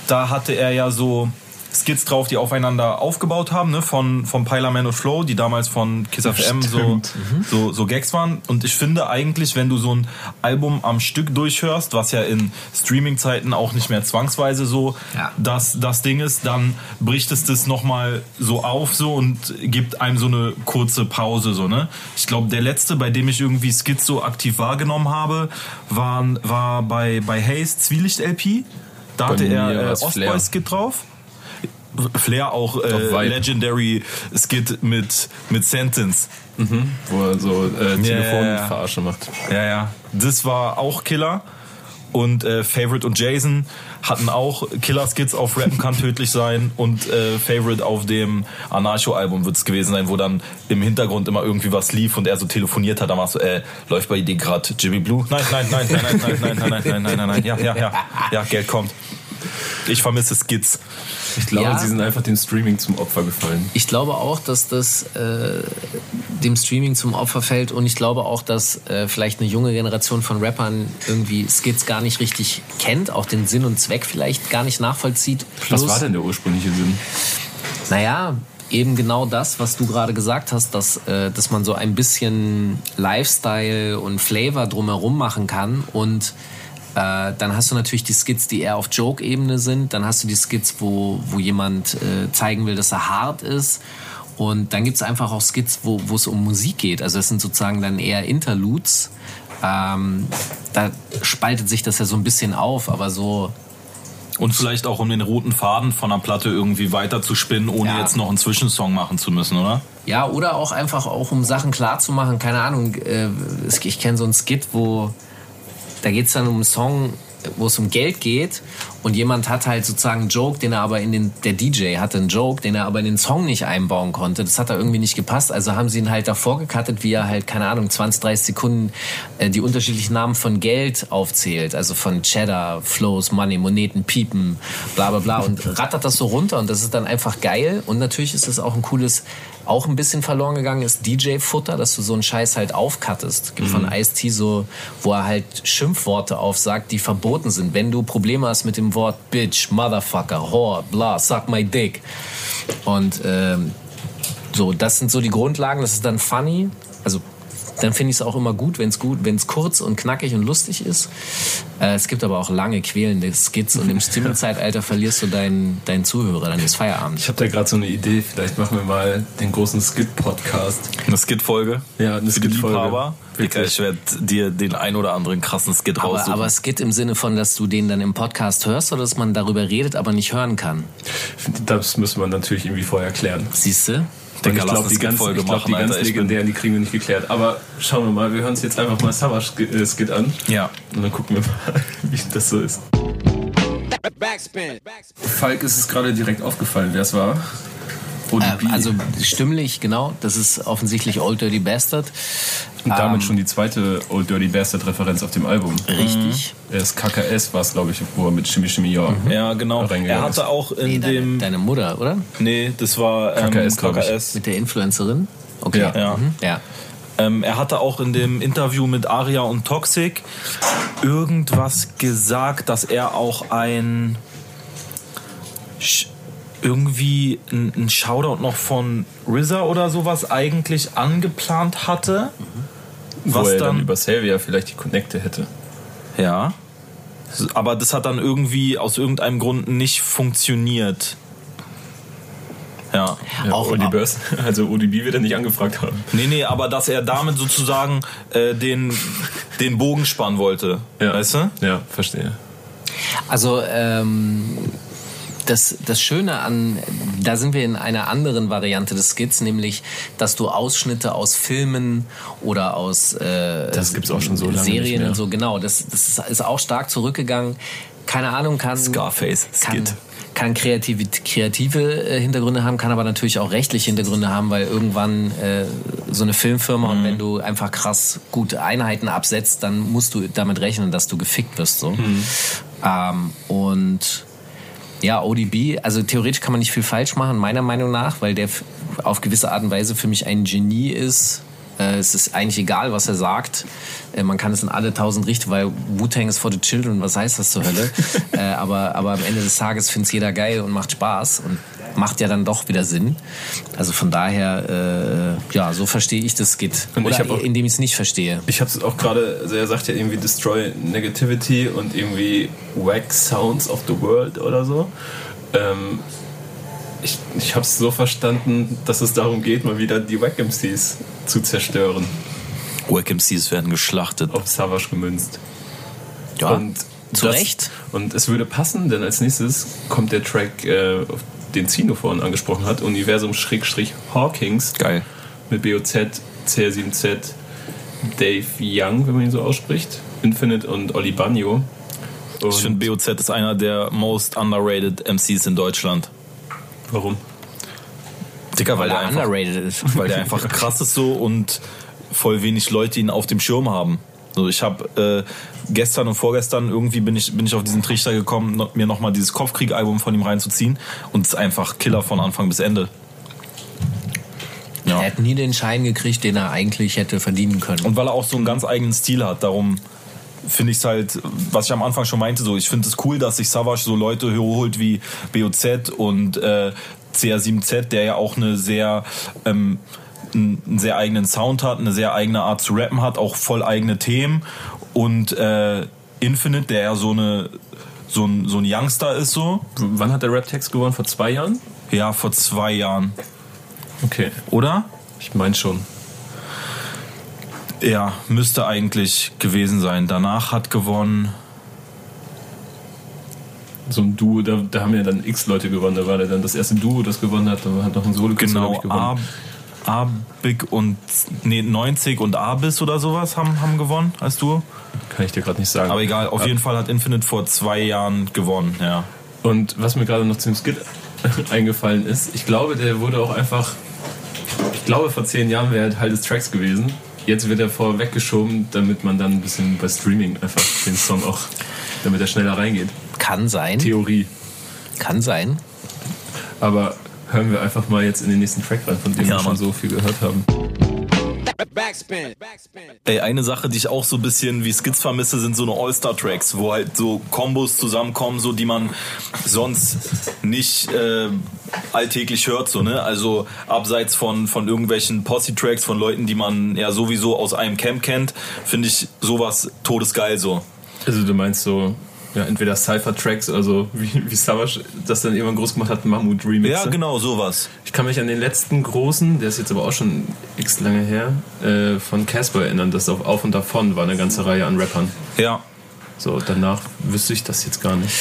da hatte er ja so Skits drauf, die aufeinander aufgebaut haben, ne, von, von Pyla Man und Flow, die damals von Kiss FM so, mhm. so, so Gags waren. Und ich finde eigentlich, wenn du so ein Album am Stück durchhörst, was ja in Streaming-Zeiten auch nicht mehr zwangsweise so ja. das, das Ding ist, dann bricht es das nochmal so auf so und gibt einem so eine kurze Pause, so, ne. Ich glaube, der letzte, bei dem ich irgendwie Skits so aktiv wahrgenommen habe, waren, war bei, bei Hayes Zwielicht LP. Da hatte er äh, Ostboy-Skit drauf. Flair auch äh, Legendary Skit mit, mit Sentence. Mhm. Wo er so äh, Telefonverarsche ja. macht. Ja, ja. Das war auch Killer. Und äh, Favorite und Jason hatten auch Killer-Skits auf Rappen kann tödlich sein und äh, Favorite auf dem Anarcho-Album wird es gewesen sein, wo dann im Hintergrund immer irgendwie was lief und er so telefoniert hat. Da war so, äh, läuft bei dir gerade Jimmy Blue? Nein, nein, nein, nein, nein, nein, nein, nein, nein, nein, nein, nein, nein, ja, ja, ja, ja, Geld kommt. Ich vermisse Skits. Ich glaube, ja, sie sind einfach dem Streaming zum Opfer gefallen. Ich glaube auch, dass das äh, dem Streaming zum Opfer fällt und ich glaube auch, dass äh, vielleicht eine junge Generation von Rappern irgendwie Skits gar nicht richtig kennt, auch den Sinn und Zweck vielleicht gar nicht nachvollzieht. Plus, was war denn der ursprüngliche Sinn? Naja, eben genau das, was du gerade gesagt hast, dass, äh, dass man so ein bisschen Lifestyle und Flavor drumherum machen kann und äh, dann hast du natürlich die Skits, die eher auf Joke-Ebene sind. Dann hast du die Skits, wo, wo jemand äh, zeigen will, dass er hart ist. Und dann gibt es einfach auch Skits, wo es um Musik geht. Also das sind sozusagen dann eher Interludes. Ähm, da spaltet sich das ja so ein bisschen auf, aber so Und vielleicht auch um den roten Faden von der Platte irgendwie weiter zu spinnen, ohne ja. jetzt noch einen Zwischensong machen zu müssen, oder? Ja, oder auch einfach auch um Sachen klar zu machen. Keine Ahnung, äh, ich kenne so einen Skit, wo da geht es dann um einen Song, wo es um Geld geht und jemand hat halt sozusagen einen Joke, den er aber in den, der DJ hatte einen Joke, den er aber in den Song nicht einbauen konnte. Das hat da irgendwie nicht gepasst. Also haben sie ihn halt davor gecuttet, wie er halt, keine Ahnung, 20, 30 Sekunden äh, die unterschiedlichen Namen von Geld aufzählt. Also von Cheddar, Flows, Money, Moneten, Piepen, bla bla bla und rattert das so runter und das ist dann einfach geil. Und natürlich ist es auch ein cooles auch ein bisschen verloren gegangen ist DJ-Futter, dass du so einen Scheiß halt aufkattest. Gibt mhm. von Ice-T so, wo er halt Schimpfworte aufsagt, die verboten sind. Wenn du Probleme hast mit dem Wort Bitch, Motherfucker, Whore, bla, suck my dick. Und ähm, so, das sind so die Grundlagen. Das ist dann funny. Also dann finde ich es auch immer gut, wenn es gut, wenn es kurz und knackig und lustig ist. Äh, es gibt aber auch lange quälende Skits und im Streaming-Zeitalter verlierst du deinen, deinen Zuhörer, dann ist Feierabend. Ich habe da gerade so eine Idee, vielleicht machen wir mal den großen Skit-Podcast. Eine Skit-Folge? Ja, eine Skit-Folge. Ich werde dir den ein oder anderen krassen Skit aber, raussuchen. Aber Skit im Sinne von, dass du den dann im Podcast hörst oder dass man darüber redet, aber nicht hören kann? Das müssen wir natürlich irgendwie vorher klären. Siehst du? Digga, ich glaube, die ganz, Folge ich glaub, die ganz legendären, die kriegen wir nicht geklärt. Aber schauen wir mal, wir hören uns jetzt einfach mal Savage-Skit äh, an. Ja. Und dann gucken wir mal, wie das so ist. Falk ist es gerade direkt aufgefallen, wer es war. ODB. Äh, also stimmlich, genau. Das ist offensichtlich Old Dirty Bastard. Und damit ähm, schon die zweite Old Dirty Bastard Referenz auf dem Album. Richtig. Mhm. Das KKS war es, glaube ich, wo er mit Shimmy Shimmy Ja. Mhm. Ja, genau. Er hatte ist. auch in nee, dem. Deine, Mutter, oder? Nee, das war ähm, KKS, KKS. Mit der Influencerin? Okay. Ja. ja. Mhm. ja. Ähm, er hatte auch in dem Interview mit Aria und Toxic irgendwas gesagt, dass er auch ein irgendwie ein Shoutout noch von RZA oder sowas eigentlich angeplant hatte. Mhm. Was Wo er dann, dann über Xavier vielleicht die Connecte hätte. Ja. Aber das hat dann irgendwie aus irgendeinem Grund nicht funktioniert. Ja. ja auch ODB, also ODB wird er nicht angefragt haben. Nee, nee, aber dass er damit sozusagen äh, den, den Bogen spannen wollte. Ja. Weißt du? Ja, verstehe. Also, ähm, das, das Schöne an, da sind wir in einer anderen Variante des Skits, nämlich, dass du Ausschnitte aus Filmen oder aus äh, das gibt's auch schon so Serien und so, genau, das, das ist auch stark zurückgegangen. Keine Ahnung, kann. Scarface, Skit. Kann, kann kreative, kreative äh, Hintergründe haben, kann aber natürlich auch rechtliche Hintergründe haben, weil irgendwann äh, so eine Filmfirma mhm. und wenn du einfach krass gute Einheiten absetzt, dann musst du damit rechnen, dass du gefickt wirst. So. Mhm. Ähm, und ja, ODB, also theoretisch kann man nicht viel falsch machen, meiner Meinung nach, weil der auf gewisse Art und Weise für mich ein Genie ist. Äh, es ist eigentlich egal, was er sagt. Äh, man kann es in alle tausend richten, weil Wu-Tang ist for the Children, was heißt das zur Hölle? äh, aber, aber am Ende des Tages findet es jeder geil und macht Spaß. Und macht ja dann doch wieder Sinn. Also von daher, äh, ja, so verstehe ich das geht. Und Oder ich auch, indem ich es nicht verstehe. Ich habe es auch gerade, also er sagt ja irgendwie Destroy Negativity und irgendwie Wack Sounds of the World oder so. Ähm, ich ich habe es so verstanden, dass es darum geht, mal wieder die Wack MCs zu zerstören. Wack MCs werden geschlachtet. Auf Savage gemünzt. Ja. Und zu das, Recht. Und es würde passen, denn als nächstes kommt der Track, äh, den Zino vorhin angesprochen hat, Universum Schrägstrich Hawkins. Geil. Mit BOZ, CR7Z, Dave Young, wenn man ihn so ausspricht, Infinite und Oli Bagno. ich finde, BOZ ist einer der most underrated MCs in Deutschland. Warum? Dicker, weil, weil der einfach, underrated ist. Weil der einfach krass ist so und voll wenig Leute ihn auf dem Schirm haben. So, ich habe äh, gestern und vorgestern irgendwie bin ich, bin ich auf diesen Trichter gekommen, mir nochmal dieses Kopfkrieg-Album von ihm reinzuziehen und es ist einfach Killer von Anfang bis Ende. Ja. Er hat nie den Schein gekriegt, den er eigentlich hätte verdienen können. Und weil er auch so einen ganz eigenen Stil hat, darum finde ich es halt, was ich am Anfang schon meinte, so ich finde es cool, dass sich Savage so Leute holt wie BOZ und äh, CR7Z, der ja auch eine sehr ähm, einen sehr eigenen Sound hat, eine sehr eigene Art zu rappen hat, auch voll eigene Themen. Und äh, Infinite, der ja so eine so ein, so ein Youngster ist so. Wann hat der Rap-Text gewonnen? Vor zwei Jahren? Ja, vor zwei Jahren. Okay. Oder? Ich meine schon. Ja, müsste eigentlich gewesen sein. Danach hat gewonnen so ein Duo, da, da haben ja dann x Leute gewonnen. Da war der dann das erste Duo, das gewonnen hat, da hat noch ein solo genau, gewonnen. Abig und nee, 90 und Abis oder sowas haben, haben gewonnen als Duo. Kann ich dir gerade nicht sagen. Aber egal, auf ja. jeden Fall hat Infinite vor zwei Jahren gewonnen, ja. Und was mir gerade noch zum Skit eingefallen ist, ich glaube, der wurde auch einfach, ich glaube, vor zehn Jahren wäre er Teil des Tracks gewesen. Jetzt wird er vorweggeschoben, damit man dann ein bisschen bei Streaming einfach den Song auch, damit er schneller reingeht. Kann sein. Theorie. Kann sein. Aber hören wir einfach mal jetzt in den nächsten Track rein, von dem ja, wir schon so viel gehört haben. Backspin. Ey, eine Sache, die ich auch so ein bisschen wie Skits vermisse, sind so eine All-Star-Tracks, wo halt so Kombos zusammenkommen, so die man sonst nicht äh, alltäglich hört, so, ne? Also abseits von, von irgendwelchen Posse-Tracks von Leuten, die man ja sowieso aus einem Camp kennt, finde ich sowas todesgeil so. Also du meinst so ja, entweder Cypher-Tracks, also wie, wie Savage das dann irgendwann groß gemacht hat, Mammut Remix. Ja, genau, sowas. Ich kann mich an den letzten großen, der ist jetzt aber auch schon x lange her, äh, von Casper erinnern, das auf Auf und Davon war eine ganze Reihe an Rappern. Ja. So, danach wüsste ich das jetzt gar nicht.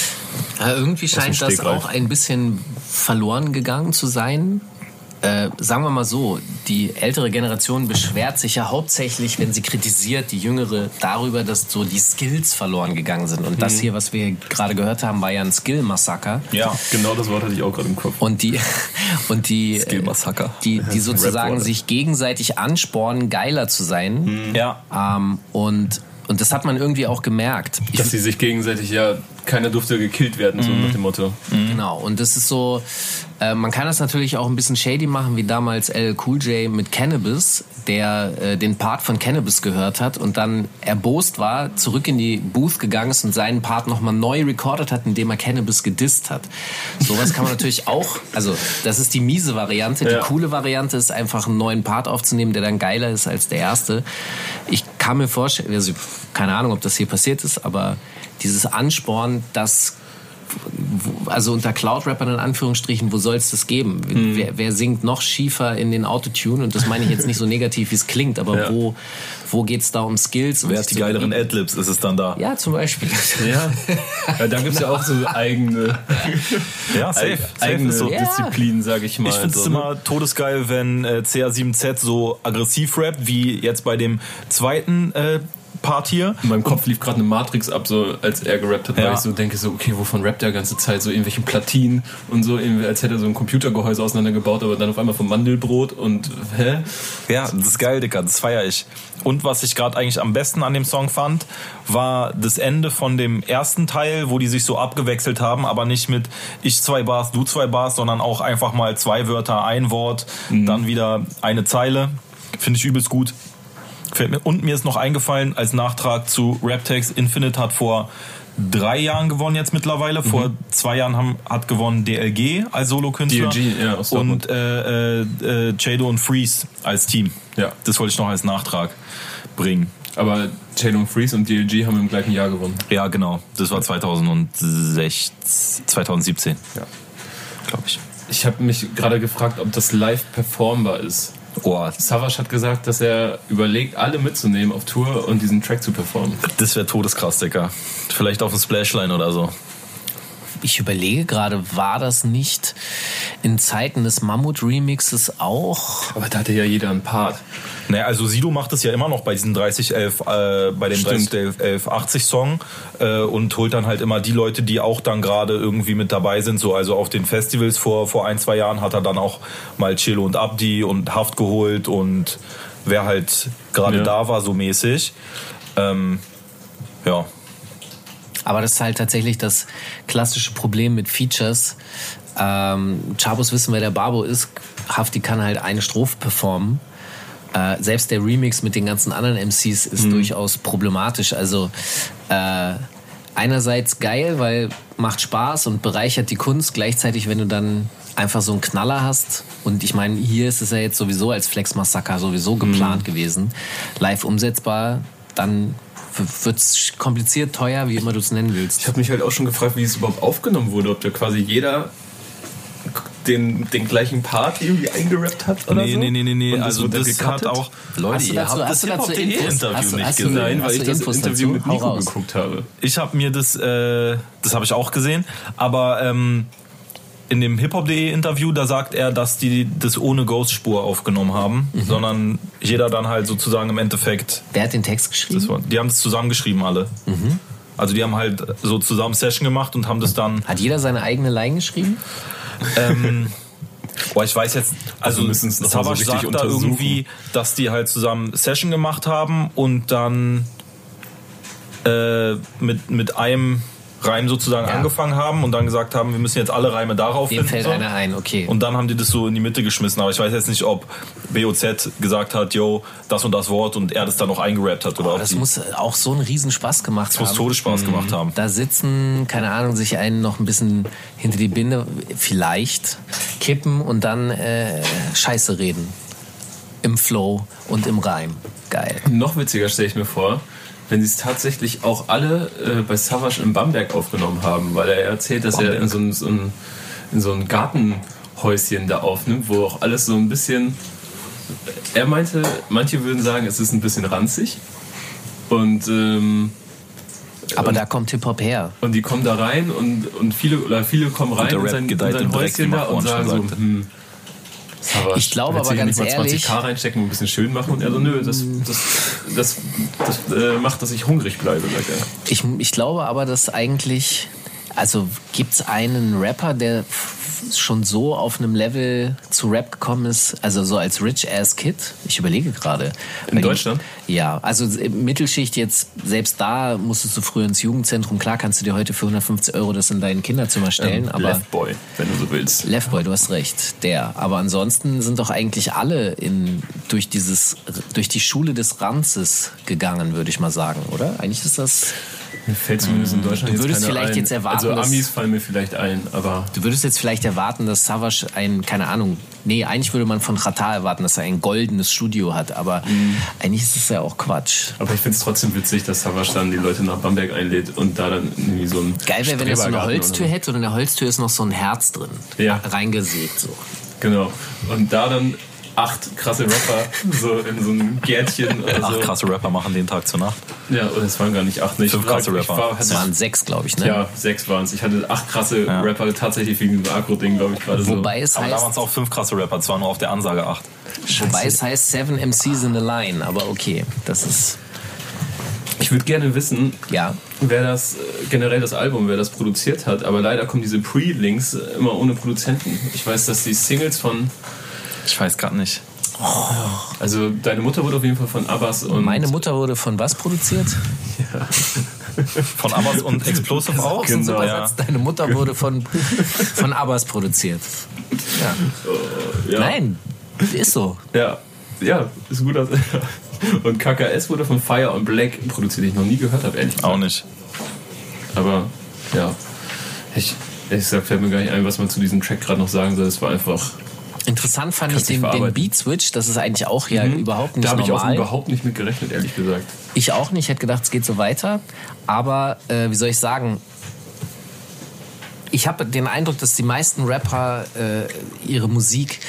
Ja, irgendwie scheint das auch ein bisschen verloren gegangen zu sein äh, sagen wir mal so, die ältere Generation beschwert sich ja hauptsächlich, wenn sie kritisiert, die jüngere darüber, dass so die Skills verloren gegangen sind. Und mhm. das hier, was wir gerade gehört haben, war ja ein Skill-Massaker. Ja, genau das Wort hatte ich auch gerade im Kopf. Und die, und die, Skill-Massaker. die, die sozusagen sich gegenseitig anspornen, geiler zu sein. Mhm. Ja. Ähm, und und das hat man irgendwie auch gemerkt. Dass sie sich gegenseitig ja, keiner durfte gekillt werden, so mhm. nach dem Motto. Mhm. Genau, und das ist so, äh, man kann das natürlich auch ein bisschen shady machen, wie damals L. Cool J mit Cannabis, der äh, den Part von Cannabis gehört hat und dann erbost war, zurück in die Booth gegangen ist und seinen Part nochmal neu recorded hat, indem er Cannabis gedisst hat. Sowas kann man natürlich auch, also das ist die miese Variante. Die ja. coole Variante ist einfach einen neuen Part aufzunehmen, der dann geiler ist als der erste. Ich kann mir vorstellen, also keine Ahnung, ob das hier passiert ist, aber dieses Ansporn, das also unter Cloud-Rappern in Anführungsstrichen, wo soll es das geben? Mhm. Wer, wer, singt noch schiefer in den Autotune? Und das meine ich jetzt nicht so negativ, wie es klingt, aber ja. wo, wo geht es da um Skills? Wer hat die geileren Adlibs? Ist es dann da? Ja, zum Beispiel. Ja, ja da gibt es ja auch so eigene, ja, safe, eigene safe so. Disziplinen, sage ich mal. Ich finde es so, ne? immer todesgeil, wenn äh, CA7Z so aggressiv rappt, wie jetzt bei dem zweiten äh, Part hier. In meinem Kopf lief gerade eine Matrix ab, so als er gerappt hat, ja. weil ich so denke, so, okay, wovon rappt er die ganze Zeit? So irgendwelche Platinen und so, als hätte er so ein Computergehäuse auseinandergebaut, aber dann auf einmal vom Mandelbrot und hä? Ja, das ist geil, Dicker, das feiere ich. Und was ich gerade eigentlich am besten an dem Song fand, war das Ende von dem ersten Teil, wo die sich so abgewechselt haben, aber nicht mit ich zwei Bars, du zwei Bars, sondern auch einfach mal zwei Wörter, ein Wort, mhm. dann wieder eine Zeile. Finde ich übelst gut. Und mir ist noch eingefallen, als Nachtrag zu Raptex, Infinite hat vor drei Jahren gewonnen jetzt mittlerweile. Mhm. Vor zwei Jahren haben, hat gewonnen DLG als Solokünstler. DLG, ja, aus Und äh, äh, äh, Jado und Freeze als Team. Ja. Das wollte ich noch als Nachtrag bringen. Aber Jado und Freeze und DLG haben im gleichen Jahr gewonnen. Ja, genau. Das war 2016, 2017. Ja. Glaube ich. Ich habe mich gerade gefragt, ob das live performbar ist. Oh. Savage hat gesagt, dass er überlegt, alle mitzunehmen auf Tour und diesen Track zu performen. Das wäre todeskrass, Dicker. Vielleicht auf dem Splashline oder so ich überlege gerade, war das nicht in Zeiten des Mammut-Remixes auch? Aber da hatte ja jeder einen Part. Naja, also Sido macht es ja immer noch bei diesen 3011, äh, bei dem 301180 Song äh, und holt dann halt immer die Leute, die auch dann gerade irgendwie mit dabei sind. So, also auf den Festivals vor, vor ein, zwei Jahren hat er dann auch mal Chilo und Abdi und Haft geholt und wer halt gerade ja. da war, so mäßig. Ähm, ja, aber das ist halt tatsächlich das klassische Problem mit Features. Ähm, Chabos wissen, wer der Barbo ist. Hafti kann halt eine Strophe performen. Äh, selbst der Remix mit den ganzen anderen MCs ist mhm. durchaus problematisch. Also äh, einerseits geil, weil macht Spaß und bereichert die Kunst. Gleichzeitig, wenn du dann einfach so einen Knaller hast. Und ich meine, hier ist es ja jetzt sowieso als Flex Massaker sowieso geplant mhm. gewesen. Live umsetzbar, dann wird es kompliziert, teuer, wie immer du es nennen willst. Ich habe mich halt auch schon gefragt, wie es überhaupt aufgenommen wurde, ob da quasi jeder den, den gleichen Part irgendwie eingerappt hat oder nee, so? Nee, nee, nee, nee. Also das, das hat auch... Leute, ihr habt das Hip-Hop.de Interview nicht gesehen. Nein, weil ich das Interview mit Nico geguckt habe. Ich habe mir das... Äh, das habe ich auch gesehen. Aber... Ähm, in dem hiphop.de Interview, da sagt er, dass die das ohne Ghost-Spur aufgenommen haben, mhm. sondern jeder dann halt sozusagen im Endeffekt. Wer hat den Text geschrieben? War, die haben das zusammengeschrieben alle. Mhm. Also die haben halt so zusammen Session gemacht und haben das dann. Hat jeder seine eigene Line geschrieben? Ähm, Boah, ich weiß jetzt, also, also Savage so sagt da irgendwie, dass die halt zusammen Session gemacht haben und dann äh, mit, mit einem Reim sozusagen ja. angefangen haben und dann gesagt haben, wir müssen jetzt alle Reime darauf Dem finden. fällt so. einer ein, okay. Und dann haben die das so in die Mitte geschmissen. Aber ich weiß jetzt nicht, ob BOZ gesagt hat, yo, das und das Wort und er das dann noch eingerappt hat. Oder oh, das muss auch so einen Riesenspaß gemacht das haben. Das muss Todesspaß mhm. gemacht haben. Da sitzen, keine Ahnung, sich einen noch ein bisschen hinter die Binde vielleicht kippen und dann äh, Scheiße reden. Im Flow und im Reim. Geil. Noch witziger stelle ich mir vor, wenn sie es tatsächlich auch alle äh, bei Savage in Bamberg aufgenommen haben, weil er erzählt, dass Bamberg. er in so, ein, so so ein Gartenhäuschen da aufnimmt, wo auch alles so ein bisschen. Er meinte, manche würden sagen, es ist ein bisschen ranzig. Und. Ähm, aber und, da kommt Hip-Hop her. Und die kommen da rein und, und viele, oder viele kommen rein in sein, in sein Häuschen da und sagen so, hm, aber ich glaube aber ganz ehrlich. 20k reinstecken und ein bisschen schön machen und er so, nö, das, das, das, das äh, macht, dass ich hungrig bleibe, sagt er. Ich, ich glaube aber, dass eigentlich, also gibt es einen Rapper, der schon so auf einem Level zu Rap gekommen ist, also so als Rich Ass Kid? Ich überlege gerade. In Deutschland? ja, also Mittelschicht jetzt, selbst da musstest du früher ins Jugendzentrum. Klar kannst du dir heute für 150 Euro das in dein Kinderzimmer stellen. Ähm, aber Left Boy, wenn du so willst. Left Boy, du hast recht, der. Aber ansonsten sind doch eigentlich alle in, durch, dieses, durch die Schule des Ranzes gegangen, würde ich mal sagen, oder? Eigentlich ist das mir fällt zumindest in Deutschland Du würdest vielleicht ein. jetzt erwarten. Also Amis fallen mir vielleicht ein, aber. Du würdest jetzt vielleicht erwarten, dass Savage ein, keine Ahnung, nee, eigentlich würde man von Chata erwarten, dass er ein goldenes Studio hat, aber mhm. eigentlich ist es ja auch Quatsch. Aber ich finde es trotzdem witzig, dass Savage dann die Leute nach Bamberg einlädt und da dann irgendwie so ein. Geil wäre, wenn er so eine Holztür hätte und in der Holztür ist noch so ein Herz drin. Ja. Reingesägt so. Genau. Und da dann acht krasse Rapper so in so einem Gärtchen oder acht so. krasse Rapper machen den Tag zur Nacht. Ja, oder es waren gar nicht acht. Nicht. Fünf krasse Rapper. War, es waren sechs, glaube ich, ne? Ja, sechs waren es. Ich hatte acht krasse ja. Rapper tatsächlich wegen dem Agro-Ding, glaube ich, gerade so. Wobei es aber heißt, da waren es auch fünf krasse Rapper, zwar nur auf der Ansage acht. Scheiße. Wobei es heißt Seven MCs in a Line, aber okay, das ist... Ich würde gerne wissen, ja. wer das, äh, generell das Album, wer das produziert hat, aber leider kommen diese Pre-Links immer ohne Produzenten. Ich weiß, dass die Singles von... Ich weiß gerade nicht. Also deine Mutter wurde auf jeden Fall von Abbas und... Meine Mutter wurde von was produziert? Ja. Von Abbas und Explosive auch? Genau. Ja. Deine Mutter wurde von, von Abbas produziert. Ja. Uh, ja. Nein, ist so. Ja, ja, ist gut. Und KKS wurde von Fire on Black produziert, die ich noch nie gehört habe, ehrlich gesagt. Auch nicht. Aber, ja. Ich, ehrlich gesagt, fällt mir gar nicht ein, was man zu diesem Track gerade noch sagen soll. Es war einfach Interessant fand ich den, den Beat Switch, das ist eigentlich auch ja mhm. überhaupt nicht da normal. Da habe ich auch überhaupt nicht mit gerechnet, ehrlich gesagt. Ich auch nicht, ich hätte gedacht, es geht so weiter. Aber äh, wie soll ich sagen, ich habe den Eindruck, dass die meisten Rapper äh, ihre Musik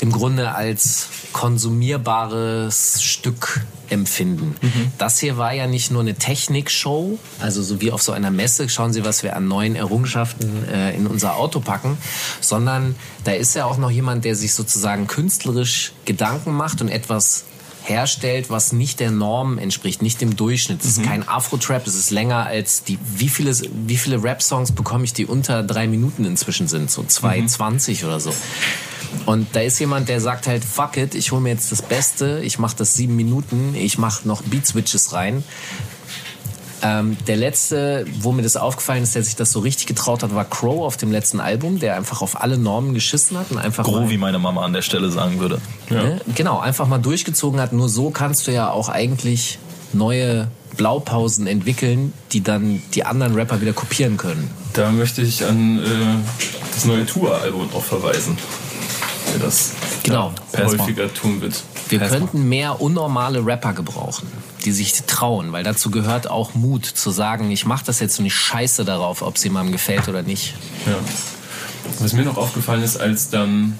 im Grunde als konsumierbares Stück empfinden. Mhm. Das hier war ja nicht nur eine Technikshow, also so wie auf so einer Messe, schauen Sie, was wir an neuen Errungenschaften äh, in unser Auto packen, sondern da ist ja auch noch jemand, der sich sozusagen künstlerisch Gedanken macht und etwas herstellt, was nicht der Norm entspricht, nicht dem Durchschnitt. Es mhm. ist kein Afro-Trap, es ist länger als die, wie viele, wie viele Rap-Songs bekomme ich, die unter drei Minuten inzwischen sind, so 2,20 mhm. oder so. Und da ist jemand, der sagt halt, fuck it, ich hole mir jetzt das Beste, ich mache das sieben Minuten, ich mache noch Beat-Switches rein. Ähm, der letzte, wo mir das aufgefallen ist, der sich das so richtig getraut hat, war Crow auf dem letzten Album, der einfach auf alle Normen geschissen hat und einfach. Gro, wie meine Mama an der Stelle sagen würde. Ja. Ne? Genau, einfach mal durchgezogen hat. Nur so kannst du ja auch eigentlich neue Blaupausen entwickeln, die dann die anderen Rapper wieder kopieren können. Da möchte ich an äh, das neue Tour-Album auch verweisen der das genau. Ja, häufiger tun wird. Wir könnten mehr unnormale Rapper gebrauchen, die sich trauen, weil dazu gehört auch Mut zu sagen, ich mache das jetzt und ich scheiße darauf, ob es jemandem gefällt oder nicht. Ja. was mir noch aufgefallen ist, als dann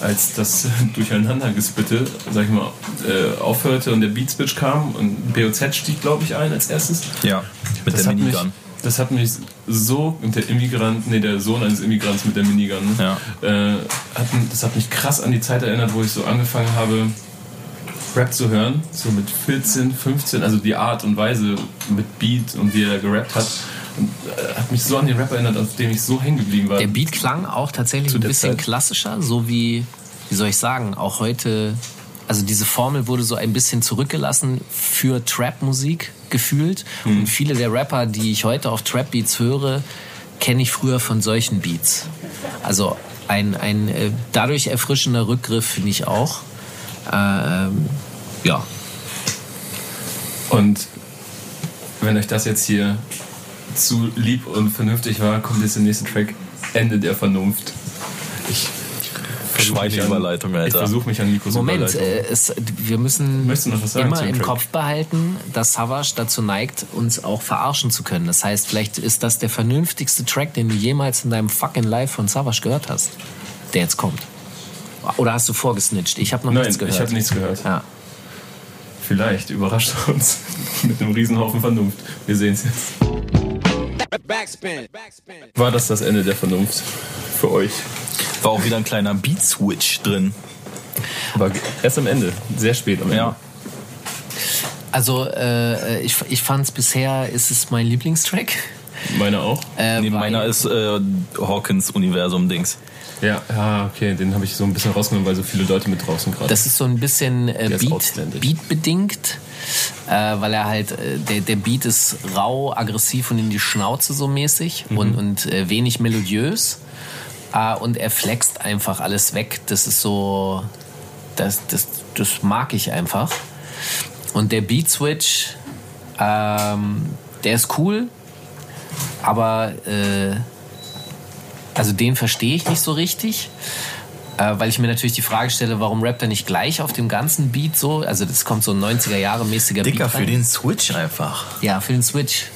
als das Durcheinandergespitte, sag ich mal, äh, aufhörte und der Beatswitch kam und BOZ stieg, glaube ich, ein als erstes. Ja, mit das der Minigun. Das hat mich so, und der Immigrant, nee, der Sohn eines Immigrants mit der Minigun, Ja. äh, hat, das hat mich krass an die Zeit erinnert, wo ich so angefangen habe, Rap zu hören, so mit 14, 15, also die Art und Weise mit Beat und wie er gerappt hat. Und, äh, hat mich so an den Rap erinnert, auf dem ich so hängen geblieben war. Der Beat klang auch tatsächlich ein bisschen Zeit. klassischer, so wie, wie soll ich sagen, auch heute, also diese Formel wurde so ein bisschen zurückgelassen für Trap-Musik gefühlt. Mhm. Und viele der Rapper, die ich heute auf Trap-Beats höre, kenne ich früher von solchen Beats. Also ein, ein äh, dadurch erfrischender Rückgriff finde ich auch. Ähm, ja, Und wenn euch das jetzt hier zu lieb und vernünftig war, kommt jetzt der nächste Track Ende der Vernunft. Ich Schweineüberleitung, Alter. Ich versuche mich an Nikos Moment, Überleitung. äh, es, wir müssen immer im? Kopf behalten, dass Savage dazu neigt, uns auch verarschen zu können. Das heißt, vielleicht ist das der vernünftigste Track, den du jemals in deinem fucking Live von Savage gehört hast, der jetzt kommt. Oder hast du vorgesnitcht? Ich habe noch Nein, nichts gehört. ich habe nichts gehört. Ja. Vielleicht überrascht er uns mit einem Riesenhaufen Vernunft. Wir sehen es jetzt. Backspin. Backspin. War das das Ende der Vernunft für euch? War auch wieder ein kleiner Beat-Switch drin. Aber erst am Ende, sehr spät am Ende. Ja. Also äh, ich, ich fand es bisher, ist es mein Lieblingstrack. Meine auch? Äh, Nee, meiner ist äh, Hawkins Universum-Dings. Ja, ja, okay, den habe ich so ein bisschen rausgenommen, weil so viele Leute mit draußen gerade. Das ist so ein bisschen äh, Beat. Beat bedingt, äh, weil er halt äh, der der Beat ist rau, aggressiv und in die Schnauze so mäßig Mhm. und und äh, wenig melodiös äh, und er flext einfach alles weg. Das ist so das das das mag ich einfach. Und der Beat Switch, ähm, der ist cool, aber äh, also den verstehe ich nicht so richtig. Äh, weil ich mir natürlich die Frage stelle, warum rappt er nicht gleich auf dem ganzen Beat so? Also das kommt so ein 90er Jahre mäßiger Dicker Beat für rein. den Switch einfach. Ja, für den Switch.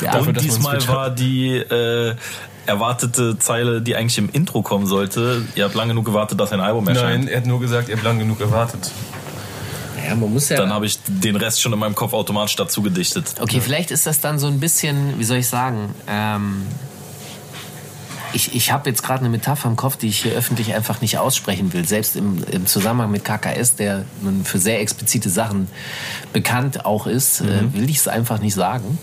Ja, Und diesmal war die äh, erwartete Zeile, die eigentlich im Intro kommen sollte. Ihr habt lange genug gewartet, dass ein Album erscheint. Nein, er hat nur gesagt, ihr habt lang genug erwartet. ja, man muss ja. Dann habe ich den Rest schon in meinem Kopf automatisch dazu gedichtet. Okay, vielleicht ist das dann so ein bisschen, wie soll ich sagen, ähm, ich, ich habe jetzt gerade eine Metapher im Kopf, die ich hier öffentlich einfach nicht aussprechen will. Selbst im, im Zusammenhang mit KKS, der nun für sehr explizite Sachen bekannt auch ist, äh, will ich es einfach nicht sagen.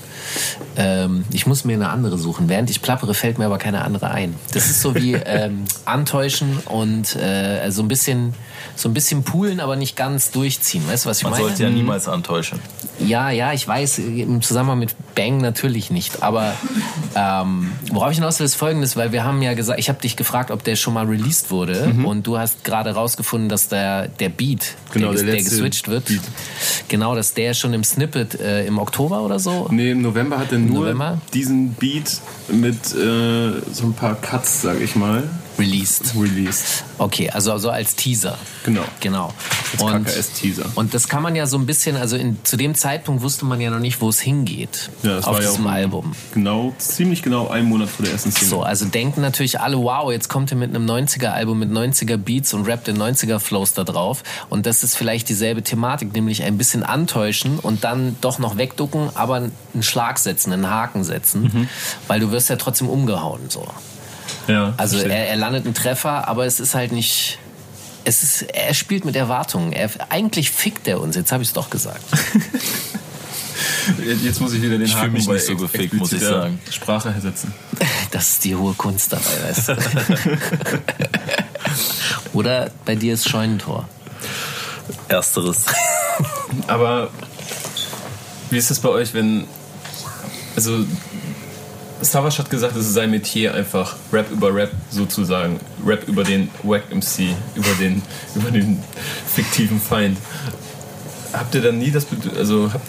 Ähm, ich muss mir eine andere suchen. Während ich plappere, fällt mir aber keine andere ein. Das ist so wie ähm, antäuschen und äh, so ein bisschen so ein bisschen poolen, aber nicht ganz durchziehen. Weißt du, was ich Man meine? sollte ja niemals antäuschen. Ja, ja, ich weiß, im Zusammenhang mit Bang natürlich nicht. Aber ähm, worauf ich hinaus will, ist folgendes, weil wir haben ja gesagt, ich habe dich gefragt, ob der schon mal released wurde und du hast gerade rausgefunden, dass der, der Beat, Genau, der, der der geswitcht wird, Beat. genau, dass der schon im Snippet äh, im Oktober oder so Nee, im November hat er nur November? diesen Beat mit äh, so ein paar Cuts, sag ich mal, released. released. Okay, also, also als Teaser. Genau. Genau. Als KKS-Teaser. Und das kann man ja so ein bisschen, also in, zu dem Zeitpunkt wusste man ja noch nicht, wo es hingeht Ja, das auf war ja diesem auch Album. Genau, ziemlich genau einen Monat vor der ersten Single. So, also denken natürlich alle, wow, jetzt kommt er mit einem 90er-Album mit 90er Beats und rappt in 90er-Flows da drauf. Und das ist vielleicht dieselbe Thematik, nämlich ein bisschen antäuschen und dann doch noch wegducken, aber einen Schlag setzen, einen Haken setzen, weil du wirst ja trotzdem umgehauen, so. Ja, Also er, er landet einen Treffer, aber es ist halt nicht. Es ist, er spielt mit Erwartungen. Er, eigentlich fickt er uns. Jetzt habe ich es doch gesagt. Jetzt muss ich wieder den Ich Haken mich nicht so gefickt, muss ich sagen. Sprache setzen. Das ist die hohe Kunst dabei, weißt du. Oder bei dir ist Scheunentor. Ersteres. Aber wie ist das bei euch, wenn. Also, Savage hat gesagt, es ist sein Metier einfach Rap über Rap sozusagen. Rap über den Wack MC, über den, über den fiktiven Feind. Habt ihr dann nie das Bedürfnis, also habt,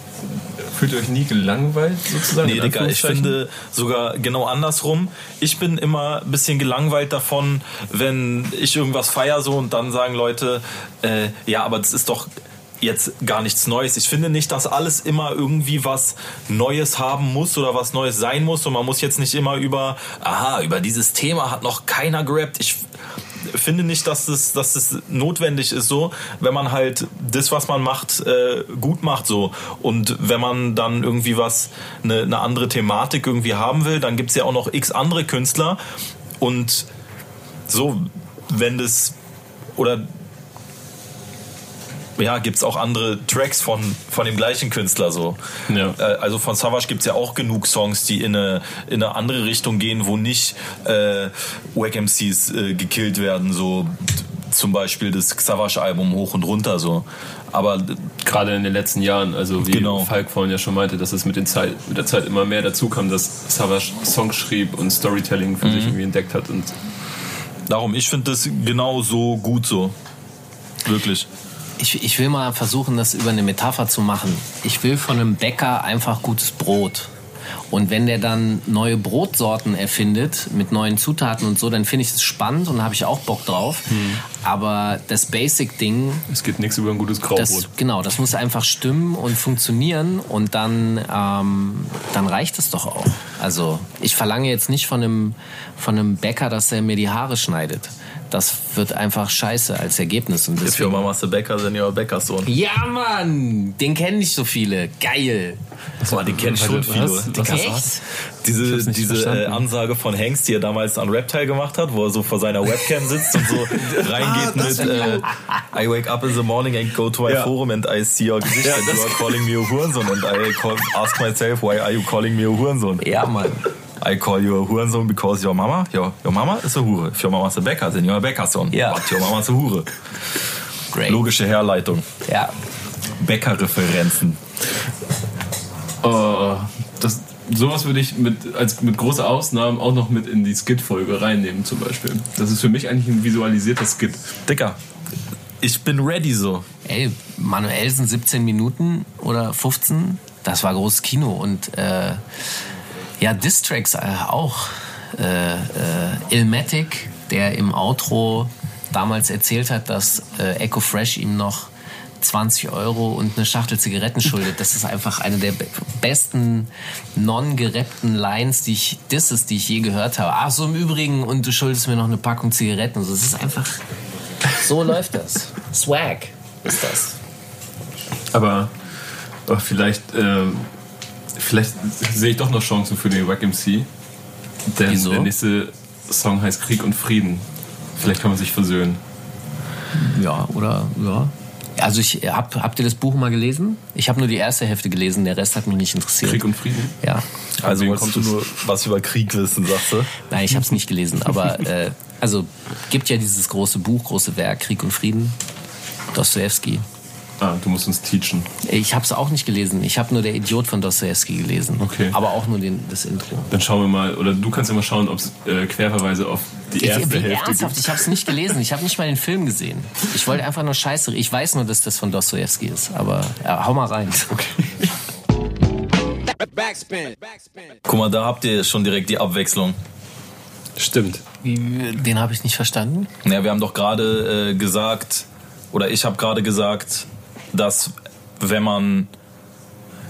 fühlt ihr euch nie gelangweilt sozusagen? Nee, Digga, ich finde sogar genau andersrum. Ich bin immer ein bisschen gelangweilt davon, wenn ich irgendwas feier so und dann sagen Leute, äh, ja, aber das ist doch jetzt gar nichts Neues. Ich finde nicht, dass alles immer irgendwie was Neues haben muss oder was Neues sein muss und man muss jetzt nicht immer über, aha, über dieses Thema hat noch keiner gerappt. Ich finde nicht, dass es, dass es notwendig ist so, wenn man halt das, was man macht, äh, gut macht so. Und wenn man dann irgendwie was, eine, eine andere Thematik irgendwie haben will, dann gibt es ja auch noch x andere Künstler und so, wenn das oder ja, gibt es auch andere Tracks von, von dem gleichen Künstler so. Ja. Äh, also von Savage gibt es ja auch genug Songs, die in eine, in eine andere Richtung gehen, wo nicht äh, Wack MCs äh, gekillt werden, so zum Beispiel das Savage-Album hoch und runter so. Aber gerade in den letzten Jahren, also wie genau. Falk vorhin ja schon meinte, dass es mit, den Zeit, mit der Zeit immer mehr dazu kam, dass Savage Songs schrieb und Storytelling für mhm. sich irgendwie entdeckt hat und Darum, ich finde das genau so gut so. Wirklich. Ich, ich will mal versuchen, das über eine Metapher zu machen. Ich will von einem Bäcker einfach gutes Brot. Und wenn der dann neue Brotsorten erfindet mit neuen Zutaten und so, dann finde ich es spannend und habe ich auch Bock drauf. Hm. Aber das Basic-Ding. Es geht nichts über ein gutes Graubrot. Das, genau, das muss einfach stimmen und funktionieren und dann, ähm, dann reicht es doch auch. Also ich verlange jetzt nicht von einem, von einem Bäcker, dass er mir die Haare schneidet das wird einfach scheiße als Ergebnis. Und deswegen, If your mama's a Bäcker, then you're a Bäckersohn. Ja, Mann! Den kennen nicht so viele. Geil. Das war, den kennen schon viele. Was? Was Echt? Diese, diese äh, Ansage von Hengst, die er damals an Reptile gemacht hat, wo er so vor seiner Webcam sitzt und so reingeht ah, mit äh, I wake up in the morning and go to my ja. forum and I see your Gesicht ja, and you are calling me a Hurensohn and I call, ask myself, why are you calling me a Hurensohn? Ja, Mann. I call you a Hurensohn because your mama, your, your mama is a Hure. If your mama is a Bäcker, then you're a Bäckersohn. Ja. But your mama is a Hure. Great. Logische Herleitung. Ja. Bäckerreferenzen. Oh, das, sowas würde ich mit, als, mit großer Ausnahme auch noch mit in die Skit-Folge reinnehmen, zum Beispiel. Das ist für mich eigentlich ein visualisierter Skit. Dicker, ich bin ready so. Ey, Manuelsen 17 Minuten oder 15, das war großes Kino und äh, ja, Distracks äh, auch. Äh, äh, Ilmatic, der im Outro damals erzählt hat, dass äh, Echo Fresh ihm noch 20 Euro und eine Schachtel Zigaretten schuldet. Das ist einfach eine der besten non-gerappten Lines, die ich, Disses, die ich je gehört habe. Ach so, im Übrigen, und du schuldest mir noch eine Packung Zigaretten. Also, es ist einfach, so läuft das. Swag ist das. Aber, aber vielleicht, äh, vielleicht sehe ich doch noch Chancen für den Wack MC. Denn Wieso? der nächste Song heißt Krieg und Frieden. Vielleicht kann man sich versöhnen. Ja, oder ja. Also ich hab, habt ihr das Buch mal gelesen? Ich habe nur die erste Hälfte gelesen, der Rest hat mich nicht interessiert. Krieg und Frieden? Ja. Also wolltest du nur was über Krieg wissen, sagst du? Nein, ich habe es nicht gelesen, aber äh, also gibt ja dieses große Buch, große Werk Krieg und Frieden, Dostoevsky. Ah, du musst uns teachen. Ich habe es auch nicht gelesen. Ich habe nur der Idiot von Dostoevsky gelesen. Okay. Aber auch nur den, das Intro. Dann schauen wir mal, oder du kannst ja mal schauen, ob es äh, Querverweise auf die erste ich, Hälfte ernsthaft, gibt. Ich habe es nicht gelesen. Ich habe nicht mal den Film gesehen. Ich wollte einfach nur Scheiße. Ich weiß nur, dass das von Dostoevsky ist. Aber ja, hau mal rein. Okay. Backspin. Guck mal, da habt ihr schon direkt die Abwechslung. Stimmt. Den habe ich nicht verstanden. Ja, wir haben doch gerade äh, gesagt, oder ich habe gerade gesagt, dass wenn man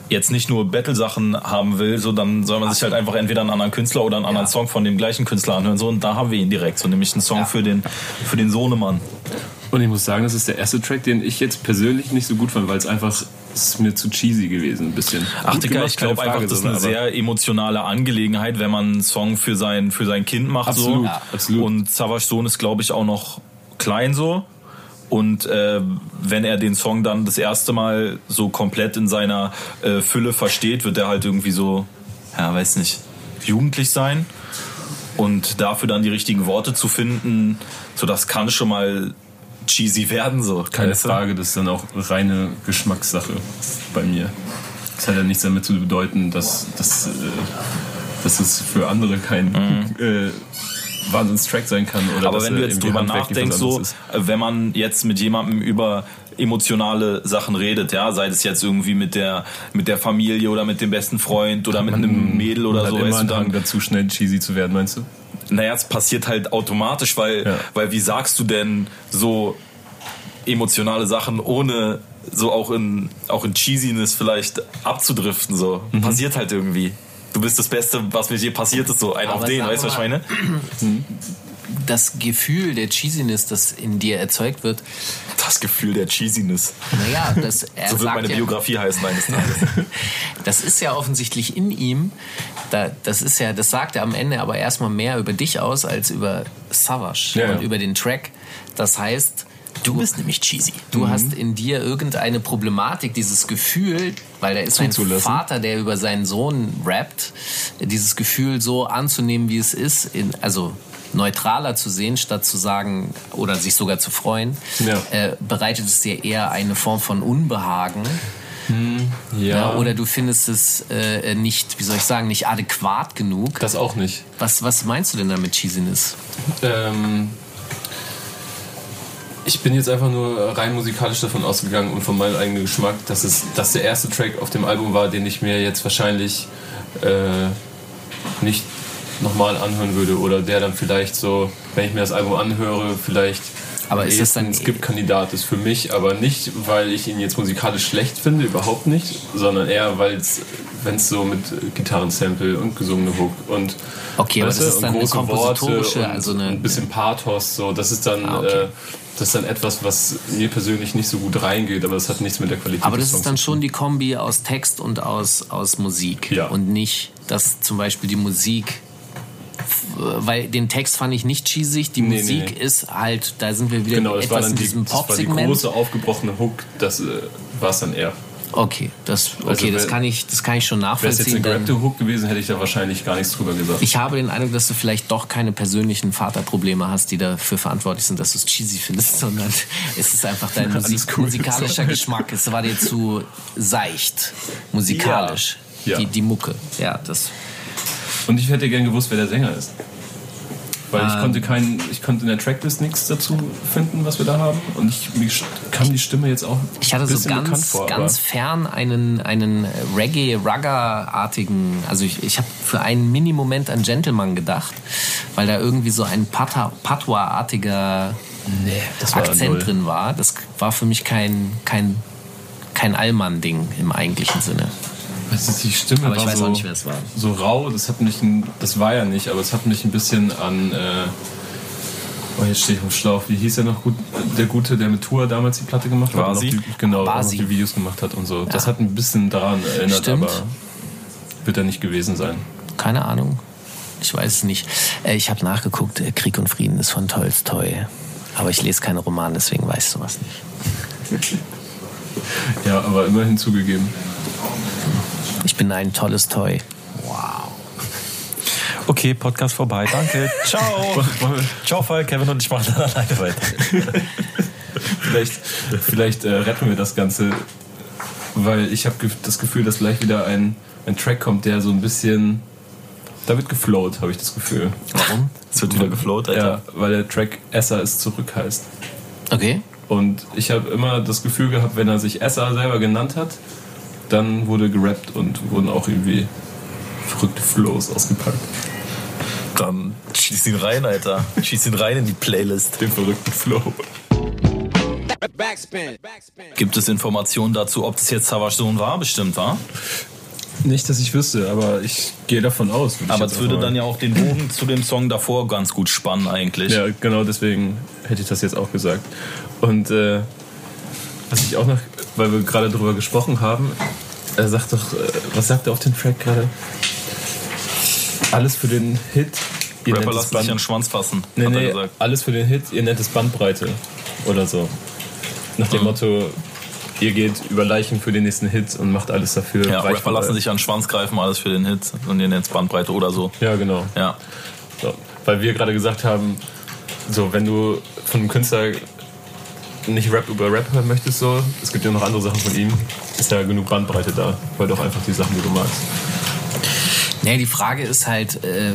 jetzt nicht nur Battle-Sachen haben will, so dann soll man sich halt einfach entweder einen anderen Künstler oder einen anderen Song von dem gleichen Künstler anhören. So, und da haben wir ihn direkt, so nämlich einen Song ja. für, den, für den Sohnemann. Und ich muss sagen, das ist der erste Track, den ich jetzt persönlich nicht so gut fand, weil es einfach ist mir zu cheesy gewesen, ein bisschen. Ach, Digga, ich glaube einfach, das ist eine sehr emotionale Angelegenheit, wenn man einen Song für sein, für sein Kind macht. Absolut, so. ja. absolut. Und Savage Sohn ist, glaube ich, auch noch klein so. Und äh, wenn er den Song dann das erste Mal so komplett in seiner äh, Fülle versteht, wird er halt irgendwie so, ja, weiß nicht, jugendlich sein. Und dafür dann die richtigen Worte zu finden, so das kann schon mal cheesy werden. So. Keine Frage, das ist dann auch reine Geschmackssache bei mir. Das hat ja nichts damit zu bedeuten, dass, dass, äh, dass es für andere kein mhm. äh, Wahnsinnstrack sein kann. Oder Aber wenn du jetzt drüber nachdenkst, so, wenn man jetzt mit jemandem über emotionale Sachen redet, ja, sei es jetzt irgendwie mit der mit der Familie oder mit dem besten Freund oder mit einem Mädel oder man so. Hat immer einen Drang dazu, schnell cheesy zu werden, meinst du? Naja, es passiert halt automatisch, weil, ja. weil wie sagst du denn so emotionale Sachen, ohne so auch in, auch in Cheesiness vielleicht abzudriften. So. Mhm. Passiert halt irgendwie. Du bist das Beste, was mir je passiert ist, so ein auf den, weißt du, was ich meine? Das Gefühl der Cheesiness, das in dir erzeugt wird. Das Gefühl der Cheesiness. Naja, das, er so wird meine ja, Biografie heißen eines Tages. das ist ja offensichtlich in ihm. Da, das ist ja, das sagt er am Ende aber erstmal mehr über dich aus als über Savage ja, und ja. über den Track. Das heißt, Du bist nämlich cheesy. Du mhm. hast in dir irgendeine Problematik, dieses Gefühl, weil da ist ein Vater, der über seinen Sohn rappt, dieses Gefühl so anzunehmen, wie es ist, in, also neutraler zu sehen, statt zu sagen oder sich sogar zu freuen, ja. äh, bereitet es dir eher eine Form von Unbehagen. Hm, ja. ja. Oder du findest es äh, nicht, wie soll ich sagen, nicht adäquat genug. Das auch nicht. Was, was meinst du denn damit Cheesiness? Ähm, ich bin jetzt einfach nur rein musikalisch davon ausgegangen und von meinem eigenen Geschmack, dass es dass der erste Track auf dem Album war, den ich mir jetzt wahrscheinlich äh, nicht nochmal anhören würde oder der dann vielleicht so, wenn ich mir das Album anhöre, vielleicht aber ist das dann ein Skip-Kandidat ist für mich, aber nicht, weil ich ihn jetzt musikalisch schlecht finde, überhaupt nicht, sondern eher, weil es, wenn es so mit Gitarrensample und gesungene Hook und okay, aber das ist dann große eine kompositorische, Worte also eine ein bisschen Pathos, so das ist dann ah, okay. äh, das ist dann etwas, was mir persönlich nicht so gut reingeht, aber das hat nichts mit der Qualität Aber das ist dann schon die Kombi aus Text und aus, aus Musik. Ja. Und nicht, dass zum Beispiel die Musik weil den Text fand ich nicht cheesig, die nee, Musik nee. ist halt, da sind wir wieder genau, etwas in diesem Pop-Segment. Die große aufgebrochene Hook, das äh, war es dann eher. Okay, das, okay also, das, kann ich, das kann ich schon nachvollziehen. Wäre es jetzt eine gerappte Hook gewesen, hätte ich da wahrscheinlich gar nichts drüber gesagt. Ich habe den Eindruck, dass du vielleicht doch keine persönlichen Vaterprobleme hast, die dafür verantwortlich sind, dass du es cheesy findest, sondern es ist einfach dein Musik cool. musikalischer Geschmack. Es war dir zu seicht, musikalisch, ja. Ja. Die, die Mucke. Ja, das. Und ich hätte gern gewusst, wer der Sänger ist. Weil ich ähm. konnte keinen, ich konnte in der Tracklist nichts dazu finden, was wir da haben. Und ich, mir kam die Stimme jetzt auch. Ich hatte so ganz, vor, ganz fern einen, einen Reggae-Rugger-artigen, also ich, ich habe für einen Mini-Moment an Gentleman gedacht, weil da irgendwie so ein Patois-artiger nee, Akzent drin war. Das war für mich kein, kein, kein Allmann-Ding im eigentlichen Sinne. Also die Stimme aber war, so, nicht, war, so, rau, das hat mich, ein, das war ja nicht, aber es hat mich ein bisschen an, äh, oh jetzt stehe ich auf Schlauch, wie hieß er noch gut, der Gute, der mit Tour damals die Platte gemacht hat? Basi? Die, genau, Basi. die Videos gemacht hat und so. Ja. Das hat ein bisschen daran erinnert, Stimmt. aber wird er nicht gewesen sein. Keine Ahnung, ich weiß es nicht. Äh, ich habe nachgeguckt, äh, Krieg und Frieden ist von Tolstoi, aber ich lese keine Romane, deswegen weiß ich sowas nicht. ja, aber immerhin zugegeben. Ich bin ein tolles Toy. Wow. Okay, Podcast vorbei. Danke. Ciao. Ciao, Fall. Kevin und ich machen dann alleine weiter. vielleicht vielleicht äh, retten wir das Ganze, weil ich habe das Gefühl, dass gleich wieder ein, ein Track kommt, der so ein bisschen. Da wird geflowt, habe ich das Gefühl. Warum? Es wird wieder geflowt, Alter. Ja, weil der Track Esser ist zurück heißt. Okay. Und ich habe immer das Gefühl gehabt, wenn er sich Esser selber genannt hat, dann wurde gerappt und wurden auch irgendwie verrückte Flows ausgepackt. Dann schieß ihn rein, Alter. Schieß ihn rein in die Playlist. Den verrückten Flow. Gibt es Informationen dazu, ob das jetzt Savage Sohn war? Bestimmt, war? Nicht, dass ich wüsste, aber ich gehe davon aus. Aber es würde dann ja auch den Bogen zu dem Song davor ganz gut spannen, eigentlich. Ja, genau deswegen hätte ich das jetzt auch gesagt. Und äh, was ich auch noch weil wir gerade darüber gesprochen haben. Er sagt doch, äh, was sagt er auf den Track gerade? Alles für den Hit. Ihr Rapper Band sich an den Schwanz fassen. Nee, nee, alles für den Hit, ihr nennt es Bandbreite. Oder so. Nach dem mhm. Motto, ihr geht über Leichen für den nächsten Hit und macht alles dafür. Ja, Rapper lassen sich an den Schwanz greifen, alles für den Hit und ihr nennt es Bandbreite oder so. Ja, genau. Ja. So, weil wir gerade gesagt haben, so, wenn du von einem Künstler nicht Rap über Rap hören möchtest, so, es gibt ja noch andere Sachen von ihm, ist ja genug Bandbreite da. Hör doch einfach die Sachen, die du magst. Nee, die Frage ist halt, äh,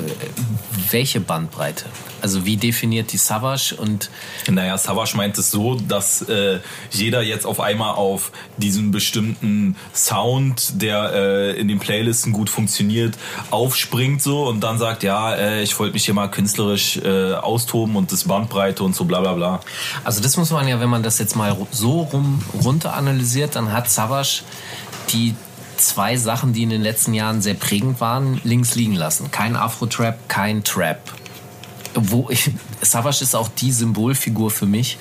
welche Bandbreite? Also wie definiert die Savage und... Naja, Savage meint es so, dass äh, jeder jetzt auf einmal auf diesen bestimmten Sound, der äh, in den Playlisten gut funktioniert, aufspringt so und dann sagt, ja, äh, ich wollte mich hier mal künstlerisch äh, austoben und das Bandbreite und so bla bla bla. Also das muss man ja, wenn man das jetzt mal so rum runter analysiert, dann hat Savage die zwei Sachen, die in den letzten Jahren sehr prägend waren, links liegen lassen. Kein Afro-Trap, kein Trap. Wo ich, Savage ist auch die Symbolfigur für mich,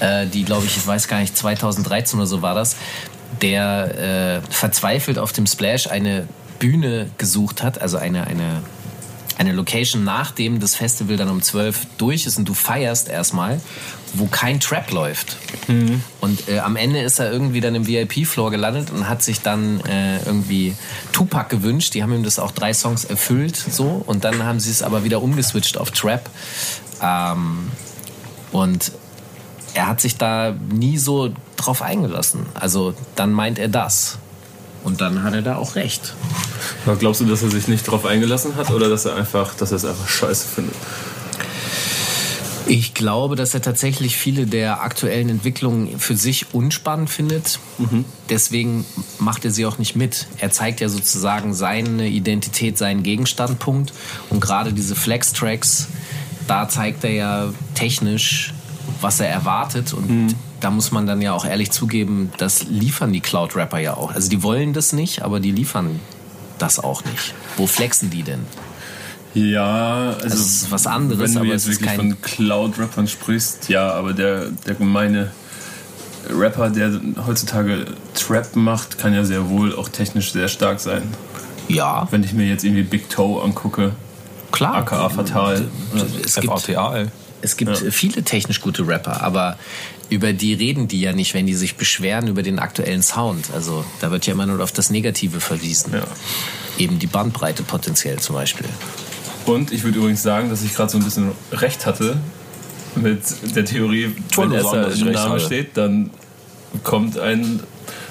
äh, die, glaube ich, ich weiß gar nicht, 2013 oder so war das, der äh, verzweifelt auf dem Splash eine Bühne gesucht hat, also eine, eine, eine Location, nachdem das Festival dann um 12 durch ist und du feierst erstmal wo kein Trap läuft. Mhm. Und äh, am Ende ist er irgendwie dann im VIP-Floor gelandet und hat sich dann äh, irgendwie Tupac gewünscht. Die haben ihm das auch drei Songs erfüllt, so. Und dann haben sie es aber wieder umgeswitcht auf Trap. Ähm, und er hat sich da nie so drauf eingelassen. Also dann meint er das. Und dann hat er da auch recht. Aber glaubst du, dass er sich nicht drauf eingelassen hat oder dass er einfach, dass er es einfach scheiße findet? Ich glaube, dass er tatsächlich viele der aktuellen Entwicklungen für sich unspannend findet. Mhm. Deswegen macht er sie auch nicht mit. Er zeigt ja sozusagen seine Identität, seinen Gegenstandpunkt. Und gerade diese Flex-Tracks, da zeigt er ja technisch, was er erwartet. Und mhm. da muss man dann ja auch ehrlich zugeben, das liefern die Cloud-Rapper ja auch. Also die wollen das nicht, aber die liefern das auch nicht. Wo flexen die denn? Ja, also das ist was anderes. Wenn du jetzt wirklich von Cloud-Rappern sprichst, ja, aber der, der gemeine Rapper, der heutzutage Trap macht, kann ja sehr wohl auch technisch sehr stark sein. Ja. Wenn ich mir jetzt irgendwie Big Toe angucke. Klar. AKA Fatal. Es gibt, es gibt ja. viele technisch gute Rapper, aber über die reden die ja nicht, wenn die sich beschweren über den aktuellen Sound. Also da wird ja immer nur auf das Negative verwiesen. Ja. Eben die Bandbreite potenziell zum Beispiel. Und ich würde übrigens sagen, dass ich gerade so ein bisschen recht hatte mit der Theorie, wenn erster im Namen steht, dann kommt ein,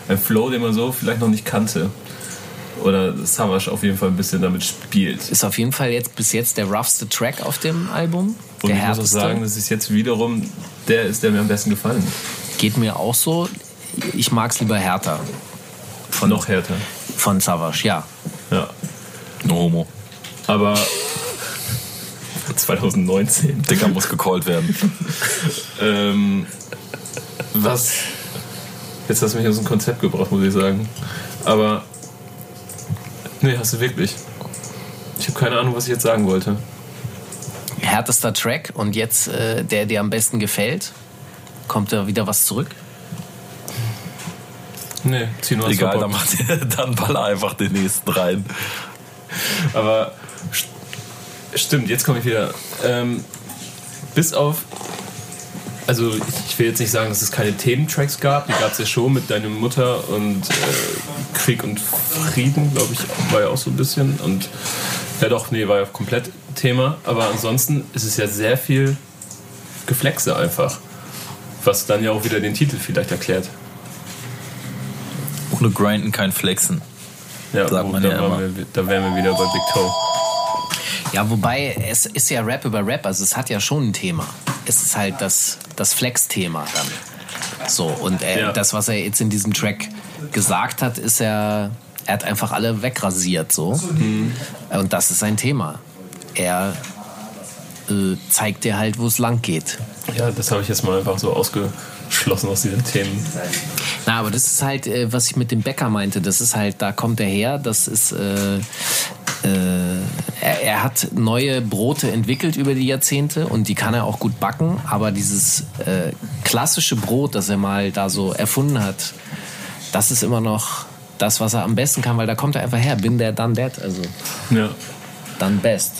ein Flow, den man so vielleicht noch nicht kannte. Oder Savage auf jeden Fall ein bisschen damit spielt. Ist auf jeden Fall jetzt bis jetzt der roughste Track auf dem Album. Und der ich muss auch sagen, das ist jetzt wiederum der ist, der mir am besten gefallen. Geht mir auch so. Ich mag es lieber härter. Von, noch härter. Von Savage, ja. Ja. No homo. Aber 2019. Dicker muss gecallt werden. ähm, was. Jetzt hast du mich aus dem Konzept gebracht, muss ich sagen. Aber. Nee, hast du wirklich. Ich habe keine Ahnung, was ich jetzt sagen wollte. Härtester Track und jetzt äh, der dir am besten gefällt? Kommt da wieder was zurück? Nee, zieh nur Egal, dann, macht, dann baller einfach den nächsten rein. Aber Stimmt, jetzt komme ich wieder. Ähm, bis auf. Also, ich will jetzt nicht sagen, dass es keine Thementracks gab. Die gab es ja schon mit Deine Mutter und äh, Krieg und Frieden, glaube ich, war ja auch so ein bisschen. Und ja, doch, nee, war ja komplett Thema. Aber ansonsten ist es ja sehr viel Geflexe einfach. Was dann ja auch wieder den Titel vielleicht erklärt. Ohne Grinden kein Flexen. Ja, sagt man ja immer. Wir, da wären wir wieder bei Big Toe. Ja, wobei es ist ja Rap über Rap, also es hat ja schon ein Thema. Es ist halt das, das Flex-Thema dann. So, und er, ja. das, was er jetzt in diesem Track gesagt hat, ist er, er hat einfach alle wegrasiert so. Mhm. Und das ist sein Thema. Er äh, zeigt dir halt, wo es lang geht. Ja, das habe ich jetzt mal einfach so ausgeschlossen aus diesen Themen. Na, aber das ist halt, äh, was ich mit dem Bäcker meinte. Das ist halt, da kommt er her. Das ist, äh, äh, er, er, hat neue Brote entwickelt über die Jahrzehnte und die kann er auch gut backen, aber dieses äh, klassische Brot, das er mal da so erfunden hat, das ist immer noch das, was er am besten kann, weil da kommt er einfach her. Bin der, done that. Also, ja. Done best.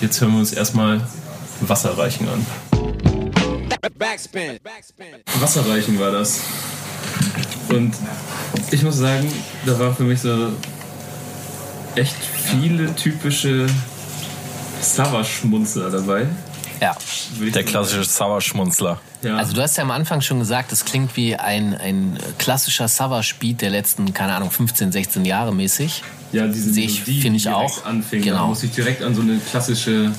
Jetzt hören wir uns erstmal Wasserreichen an. Backspin. Wasserreichen war das. Und ich muss sagen, da war für mich so echt viele typische Sauerschmunzler dabei. Ja. Der klassische Sauerschmunzler. Ja. Also du hast ja am Anfang schon gesagt, es klingt wie ein, ein klassischer Savage-Beat der letzten, keine Ahnung, 15, 16 Jahre mäßig. Ja, diese Sehe ich, finde ich auch. Anfing. Genau. Da muss ich direkt an so eine klassische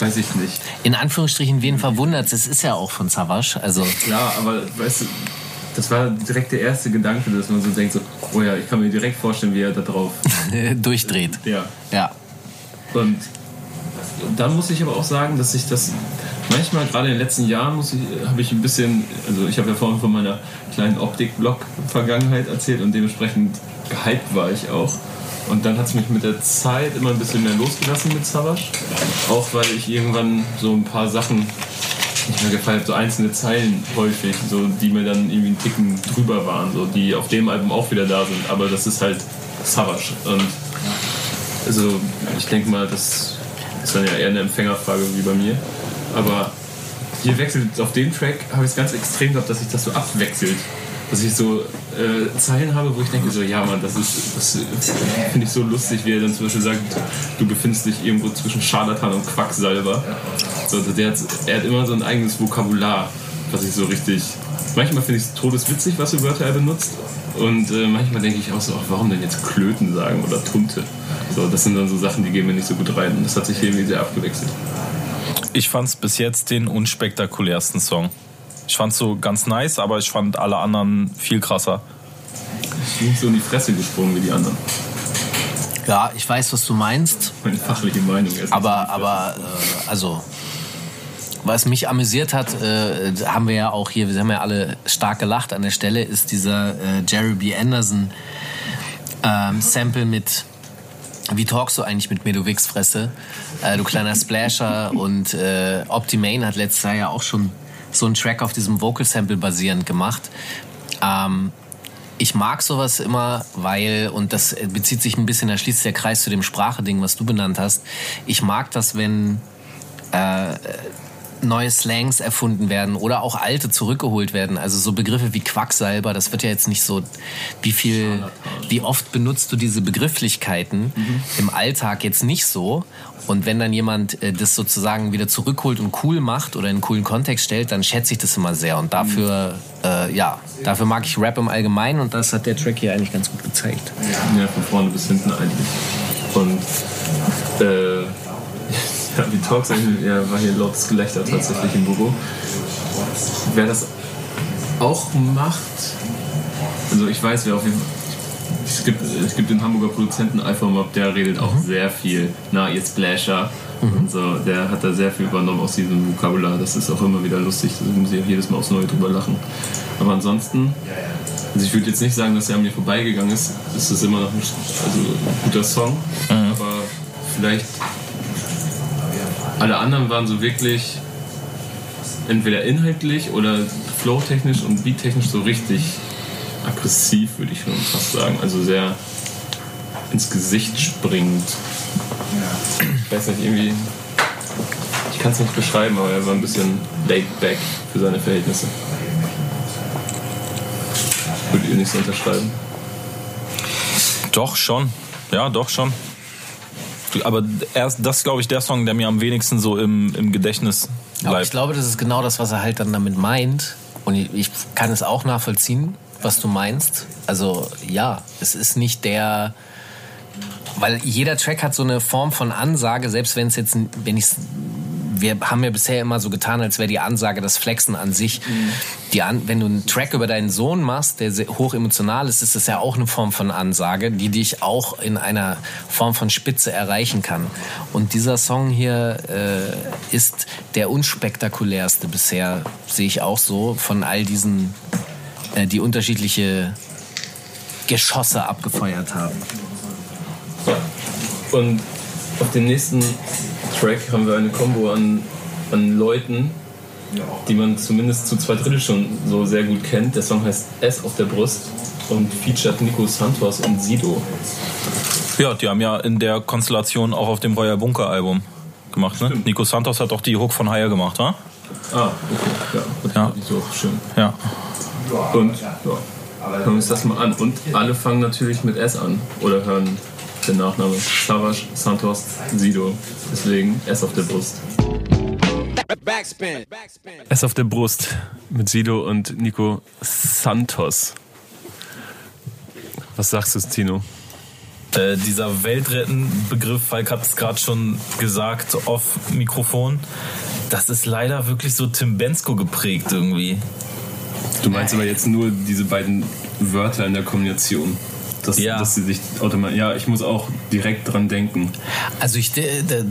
weiß ich nicht. In Anführungsstrichen, wen verwundert es? ist ja auch von Savage. Also Klar, aber weißt du, das war direkt der erste Gedanke, dass man so denkt, so, oh ja, ich kann mir direkt vorstellen, wie er da drauf durchdreht. Ja. Ja. Und dann muss ich aber auch sagen, dass ich das manchmal, gerade in den letzten Jahren, muss ich, habe ich ein bisschen, also ich habe ja vorhin von meiner kleinen Optik-Blog-Vergangenheit erzählt und dementsprechend gehypt war ich auch. Und dann hat es mich mit der Zeit immer ein bisschen mehr losgelassen mit Savage. Auch weil ich irgendwann so ein paar Sachen nicht mehr gefallen habe, so einzelne Zeilen häufig, so, die mir dann irgendwie einen Ticken drüber waren, so, die auf dem Album auch wieder da sind. Aber das ist halt Savage. Und also ich denke mal, das ist dann ja eher eine Empfängerfrage wie bei mir. Aber hier wechselt auf dem Track, habe ich es ganz extrem gehabt, dass sich das so abwechselt. Dass ich so äh, Zeilen habe, wo ich denke, so, ja, Mann, das ist, das finde ich so lustig, wie er dann zum Beispiel sagt, du befindest dich irgendwo zwischen Scharlatan und Quacksalber. So, der hat, er hat immer so ein eigenes Vokabular, was ich so richtig. Manchmal finde ich es todeswitzig, was für Wörter er benutzt. Und äh, manchmal denke ich auch so, ach, warum denn jetzt Klöten sagen oder Tunte? So, das sind dann so Sachen, die gehen mir nicht so gut rein. Und das hat sich hier irgendwie sehr abgewechselt. Ich fand es bis jetzt den unspektakulärsten Song. Ich fand es so ganz nice, aber ich fand alle anderen viel krasser. Ich bin so in die Fresse gesprungen wie die anderen. Ja, ich weiß, was du meinst. Meine fachliche Meinung ist. Aber, aber, äh, also, was mich amüsiert hat, äh, haben wir ja auch hier, wir haben ja alle stark gelacht an der Stelle, ist dieser äh, Jerry B. Anderson ähm, Sample mit wie talkst du eigentlich mit mir, du Wichsfresse? Äh, du kleiner Splasher und äh, Optimane hat letztes Jahr ja auch schon so einen Track auf diesem Vocal Sample basierend gemacht. Ähm, ich mag sowas immer, weil, und das bezieht sich ein bisschen, da schließt der Kreis zu dem Sprache-Ding, was du benannt hast. Ich mag das, wenn äh, neue Slangs erfunden werden oder auch alte zurückgeholt werden. Also so Begriffe wie Quacksalber, das wird ja jetzt nicht so, wie viel, wie oft benutzt du diese Begrifflichkeiten mhm. im Alltag jetzt nicht so. Und wenn dann jemand äh, das sozusagen wieder zurückholt und cool macht oder in einen coolen Kontext stellt, dann schätze ich das immer sehr. Und dafür, äh, ja, dafür mag ich Rap im Allgemeinen und das hat der Track hier eigentlich ganz gut gezeigt. Ja, von vorne bis hinten eigentlich. Und äh, ja, wie Talks ja, war hier lautes Gelächter tatsächlich im Büro. Wer das auch macht, also ich weiß, wer auf jeden Fall es gibt, es gibt den Hamburger Produzenten Alpha Mob, der redet auch mhm. sehr viel. Na, ihr Splasher. Mhm. Und so, der hat da sehr viel übernommen aus diesem Vokabular. Das ist auch immer wieder lustig. Da muss ich auch jedes Mal aufs Neue drüber lachen. Aber ansonsten, also ich würde jetzt nicht sagen, dass er an mir vorbeigegangen ist. Es ist immer noch ein, also ein guter Song. Mhm. Aber vielleicht alle anderen waren so wirklich entweder inhaltlich oder flowtechnisch und beattechnisch so richtig aggressiv, würde ich schon fast sagen. Also sehr ins Gesicht springend. Ich weiß nicht, irgendwie. Ich kann es nicht beschreiben, aber er war ein bisschen laid back für seine Verhältnisse. Würdet ihr nicht so unterschreiben? Doch, schon. Ja, doch schon. Aber erst, das ist, glaube ich, der Song, der mir am wenigsten so im, im Gedächtnis bleibt. Aber ich glaube, das ist genau das, was er halt dann damit meint. Und ich kann es auch nachvollziehen was du meinst. Also ja, es ist nicht der, weil jeder Track hat so eine Form von Ansage, selbst wenn es jetzt, wenn ich wir haben ja bisher immer so getan, als wäre die Ansage das Flexen an sich. Mhm. Die an, wenn du einen Track über deinen Sohn machst, der hoch emotional ist, ist das ja auch eine Form von Ansage, die dich auch in einer Form von Spitze erreichen kann. Und dieser Song hier äh, ist der unspektakulärste bisher, sehe ich auch so, von all diesen äh, die unterschiedliche Geschosse abgefeuert haben. Und auf dem nächsten Track haben wir eine Combo an, an Leuten, die man zumindest zu zwei Drittel schon so sehr gut kennt. Der Song heißt S auf der Brust und featured Nico Santos und Sido. Ja, die haben ja in der Konstellation auch auf dem Royal Bunker Album gemacht. Ne? Nico Santos hat auch die Hook von Haya gemacht, ha? Ah, okay. Ja, das ja. so schön. Ja. Und ja, hören wir uns das mal an. Und alle fangen natürlich mit S an oder hören den Nachnamen Savage, Santos, Sido. Deswegen S auf der Brust. S auf der Brust mit Sido und Nico Santos. Was sagst du, Tino? Äh, dieser Weltretten-Begriff, Falk hat es gerade schon gesagt, off Mikrofon, das ist leider wirklich so Tim Bensko geprägt irgendwie. Du meinst aber jetzt nur diese beiden Wörter in der Kombination. Dass, ja. dass sie sich automatisch. Ja, ich muss auch direkt dran denken. Also ich,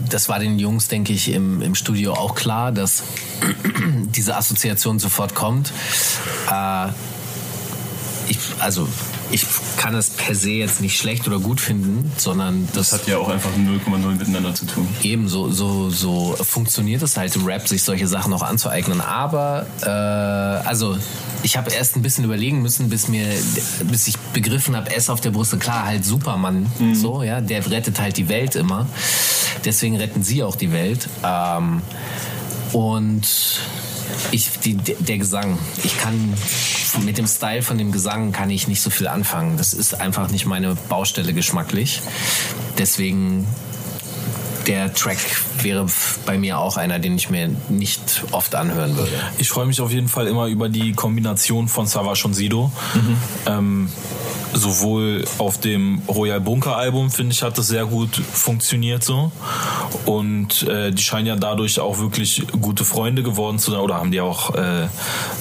das war den Jungs, denke ich, im, im Studio auch klar, dass diese Assoziation sofort kommt. Äh, ich, also ich kann es per se jetzt nicht schlecht oder gut finden, sondern das, das hat ja auch einfach 0,0 miteinander zu tun. Eben, so, so, so funktioniert es halt im Rap, sich solche Sachen auch anzueignen. Aber, äh, also, ich habe erst ein bisschen überlegen müssen, bis mir, bis ich begriffen habe, S auf der Brust, klar, halt Superman, mhm. so, ja, der rettet halt die Welt immer. Deswegen retten sie auch die Welt. Ähm, und ich, die, der Gesang. Ich kann mit dem Style von dem Gesang kann ich nicht so viel anfangen. Das ist einfach nicht meine Baustelle geschmacklich. Deswegen der Track wäre bei mir auch einer, den ich mir nicht oft anhören würde. Ich freue mich auf jeden Fall immer über die Kombination von Savage und Sido. Mhm. Ähm, sowohl auf dem Royal Bunker Album, finde ich, hat das sehr gut funktioniert so. Und äh, die scheinen ja dadurch auch wirklich gute Freunde geworden zu sein, oder haben die auch äh,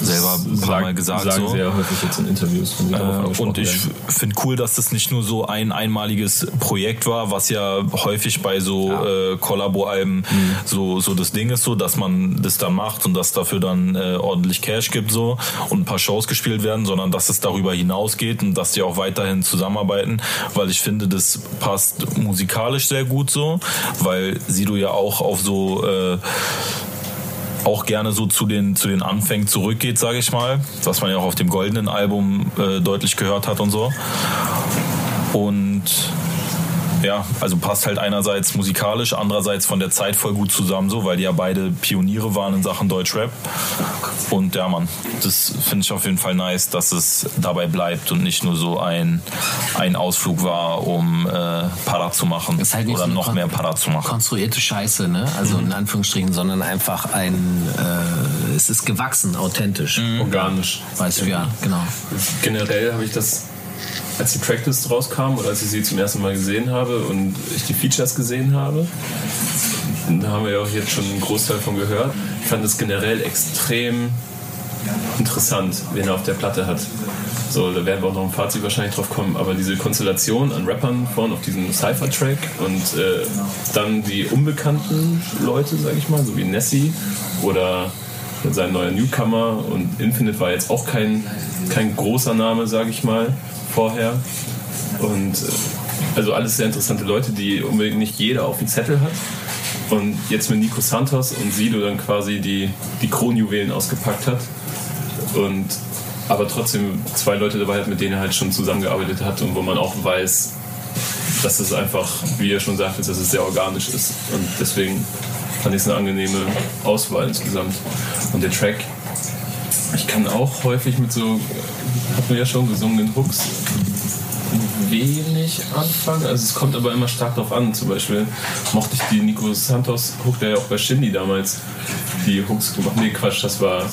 selber ein paar Mal gesagt. Sagen so. sehr häufig jetzt in Interviews. Äh, und ich finde cool, dass das nicht nur so ein einmaliges Projekt war, was ja häufig bei so ja. Äh, Kollabo-Alben mhm. so, so das Ding ist, so, dass man das dann macht und dass dafür dann äh, ordentlich Cash gibt so und ein paar Shows gespielt werden, sondern dass es darüber hinausgeht und dass die auch weiterhin zusammenarbeiten, weil ich finde, das passt musikalisch sehr gut so, weil Sido ja auch auf so äh, auch gerne so zu den zu den Anfängen zurückgeht, sage ich mal, was man ja auch auf dem goldenen Album äh, deutlich gehört hat und so. Und ja, also passt halt einerseits musikalisch, andererseits von der Zeit voll gut zusammen, so, weil die ja beide Pioniere waren in Sachen Deutschrap. Und ja, Mann, das finde ich auf jeden Fall nice, dass es dabei bleibt und nicht nur so ein, ein Ausflug war, um äh, Para zu machen halt oder so noch mehr Para zu machen. Konstruierte Scheiße, ne? Also mhm. in Anführungsstrichen, sondern einfach ein, äh, es ist gewachsen, authentisch. Mhm. Organisch. Weißt du, ja, genau. Generell habe ich das als die Tracklist rauskam oder als ich sie zum ersten Mal gesehen habe und ich die Features gesehen habe, da haben wir ja auch jetzt schon einen Großteil von gehört. Ich fand es generell extrem interessant, wen er auf der Platte hat. So, da werden wir auch noch im Fazit wahrscheinlich drauf kommen, aber diese Konstellation an Rappern vorne auf diesem Cypher-Track und äh, dann die unbekannten Leute, sag ich mal, so wie Nessie oder sein neuer Newcomer und Infinite war jetzt auch kein, kein großer Name, sag ich mal vorher. Und äh, also alles sehr interessante Leute, die unbedingt nicht jeder auf dem Zettel hat. Und jetzt mit Nico Santos und Sido dann quasi die, die Kronjuwelen ausgepackt hat. Und aber trotzdem zwei Leute dabei hat, mit denen er halt schon zusammengearbeitet hat und wo man auch weiß, dass es einfach, wie er schon sagte, dass es sehr organisch ist. Und deswegen fand ich es eine angenehme Auswahl insgesamt. Und der Track, ich kann auch häufig mit so hat man ja schon gesungenen Hooks wenig anfangen. Also es kommt aber immer stark darauf an. Zum Beispiel mochte ich die Nico Santos Hook, der ja auch bei Shindy damals die Hooks gemacht. Nee, Quatsch, das war.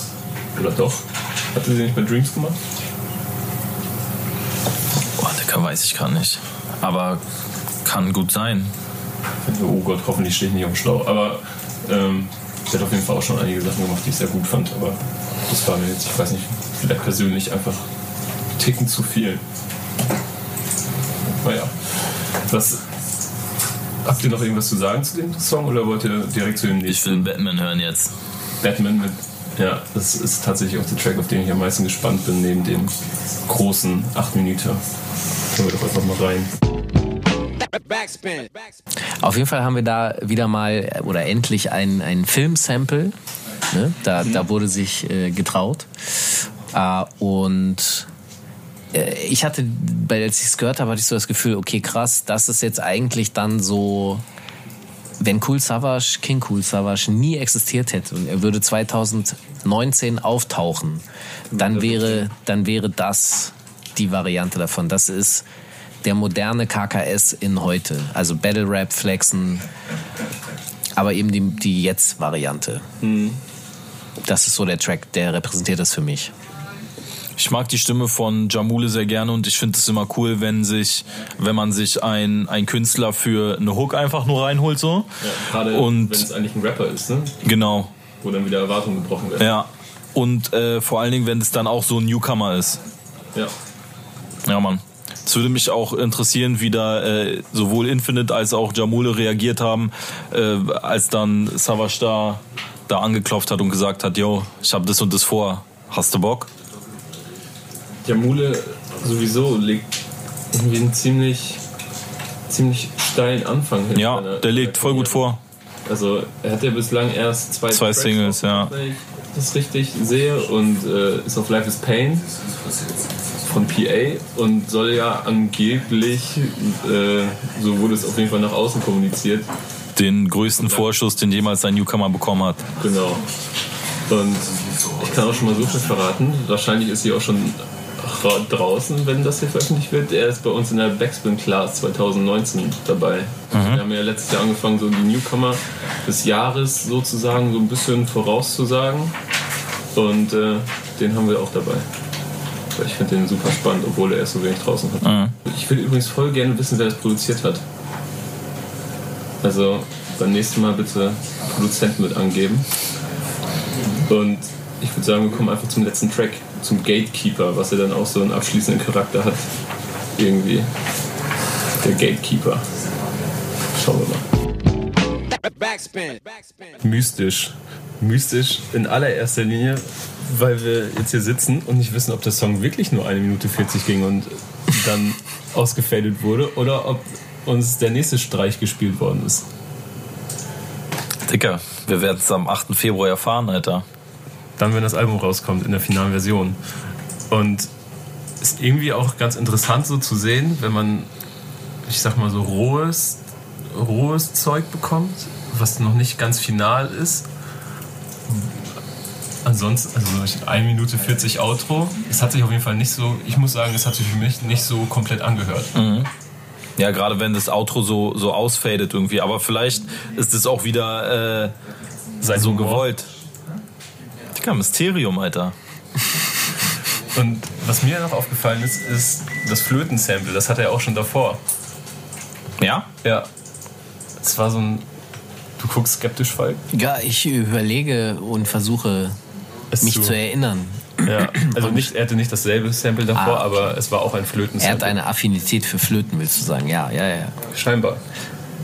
Oder doch? Hatte sie nicht bei Dreams gemacht? Boah, Digga, weiß ich gar nicht. Aber kann gut sein. Oh Gott, hoffentlich stehe ich nicht auf Schlau. Aber ähm, sie hat auf jeden Fall auch schon einige Sachen gemacht, die ich sehr gut fand. Aber das war mir jetzt, ich weiß nicht, vielleicht persönlich einfach Ticken zu viel. Naja. Was, habt ihr noch irgendwas zu sagen zu dem Song oder wollt ihr direkt zu dem nächsten? Ich will Batman hören jetzt. Batman mit. Ja, das ist tatsächlich auch der Track, auf den ich am meisten gespannt bin, neben dem großen 8 Minuten. Können wir doch einfach mal rein. Auf jeden Fall haben wir da wieder mal oder endlich ein, ein Film-Sample. Ne? Da, mhm. da wurde sich äh, getraut. Äh, und äh, ich hatte, als ich es gehört habe, hatte ich so das Gefühl, okay, krass, das ist jetzt eigentlich dann so, wenn Cool Savage, King Cool Savage nie existiert hätte und er würde 2019 auftauchen, dann wäre, dann wäre das die Variante davon. Das ist der moderne KKS in heute. Also Battle Rap, Flexen, aber eben die, die Jetzt-Variante. Mhm. Das ist so der Track, der repräsentiert das für mich. Ich mag die Stimme von Jamule sehr gerne und ich finde es immer cool, wenn sich, wenn man sich ein, ein Künstler für eine Hook einfach nur reinholt so. Ja, gerade wenn es eigentlich ein Rapper ist, ne? Genau. Wo dann wieder Erwartungen gebrochen werden. Ja. Und äh, vor allen Dingen, wenn es dann auch so ein Newcomer ist. Ja. Ja, Mann. Es würde mich auch interessieren, wie da äh, sowohl Infinite als auch Jamule reagiert haben, äh, als dann Savage da, da angeklopft hat und gesagt hat, yo, ich habe das und das vor. Hast du Bock? Jamule sowieso legt irgendwie einen ziemlich, ziemlich steilen Anfang hin. Ja, der legt voll gut vor. Also er hat ja bislang erst zwei, zwei Singles, ja. Wenn ich das richtig sehe und äh, ist auf Life is Pain von PA und soll ja angeblich, äh, so wurde es auf jeden Fall nach außen kommuniziert, den größten Vorschuss, den jemals ein Newcomer bekommen hat. Genau. Und ich kann auch schon mal so viel verraten. Wahrscheinlich ist sie auch schon draußen, wenn das hier veröffentlicht wird. Er ist bei uns in der Backspin Class 2019 dabei. Mhm. Wir haben ja letztes Jahr angefangen, so die Newcomer des Jahres sozusagen so ein bisschen vorauszusagen. Und äh, den haben wir auch dabei. Ich finde den super spannend, obwohl er erst so wenig draußen hat. Mhm. Ich würde übrigens voll gerne wissen, wer das produziert hat. Also beim nächsten Mal bitte Produzenten mit angeben. Und ich würde sagen, wir kommen einfach zum letzten Track, zum Gatekeeper, was ja dann auch so einen abschließenden Charakter hat. Irgendwie. Der Gatekeeper. Schauen wir mal. Backspin. Mystisch. Mystisch in allererster Linie, weil wir jetzt hier sitzen und nicht wissen, ob der Song wirklich nur eine Minute 40 ging und dann ausgefadet wurde oder ob uns der nächste Streich gespielt worden ist. Dicker, wir werden es am 8. Februar erfahren, Alter. Dann, wenn das Album rauskommt, in der finalen Version. Und ist irgendwie auch ganz interessant so zu sehen, wenn man, ich sag mal so, rohes, rohes Zeug bekommt, was noch nicht ganz final ist. Ansonsten, also 1 Minute 40 Outro. Es hat sich auf jeden Fall nicht so, ich muss sagen, es hat sich für mich nicht so komplett angehört. Mhm. Ja, gerade wenn das Outro so, so ausfadet irgendwie. Aber vielleicht ist es auch wieder äh, so gewollt. Digga, Mysterium, Alter. Und was mir noch aufgefallen ist, ist das Flötensample. Das hatte er auch schon davor. Ja? Ja. Es war so ein. Du guckst skeptisch, Falk? Ja, ich überlege und versuche, es mich zu, zu erinnern. Ja, also nicht, er hatte nicht dasselbe Sample davor, ah, okay. aber es war auch ein Flöten-Sample. Er hat eine Affinität für Flöten, willst du sagen? Ja, ja, ja. Scheinbar.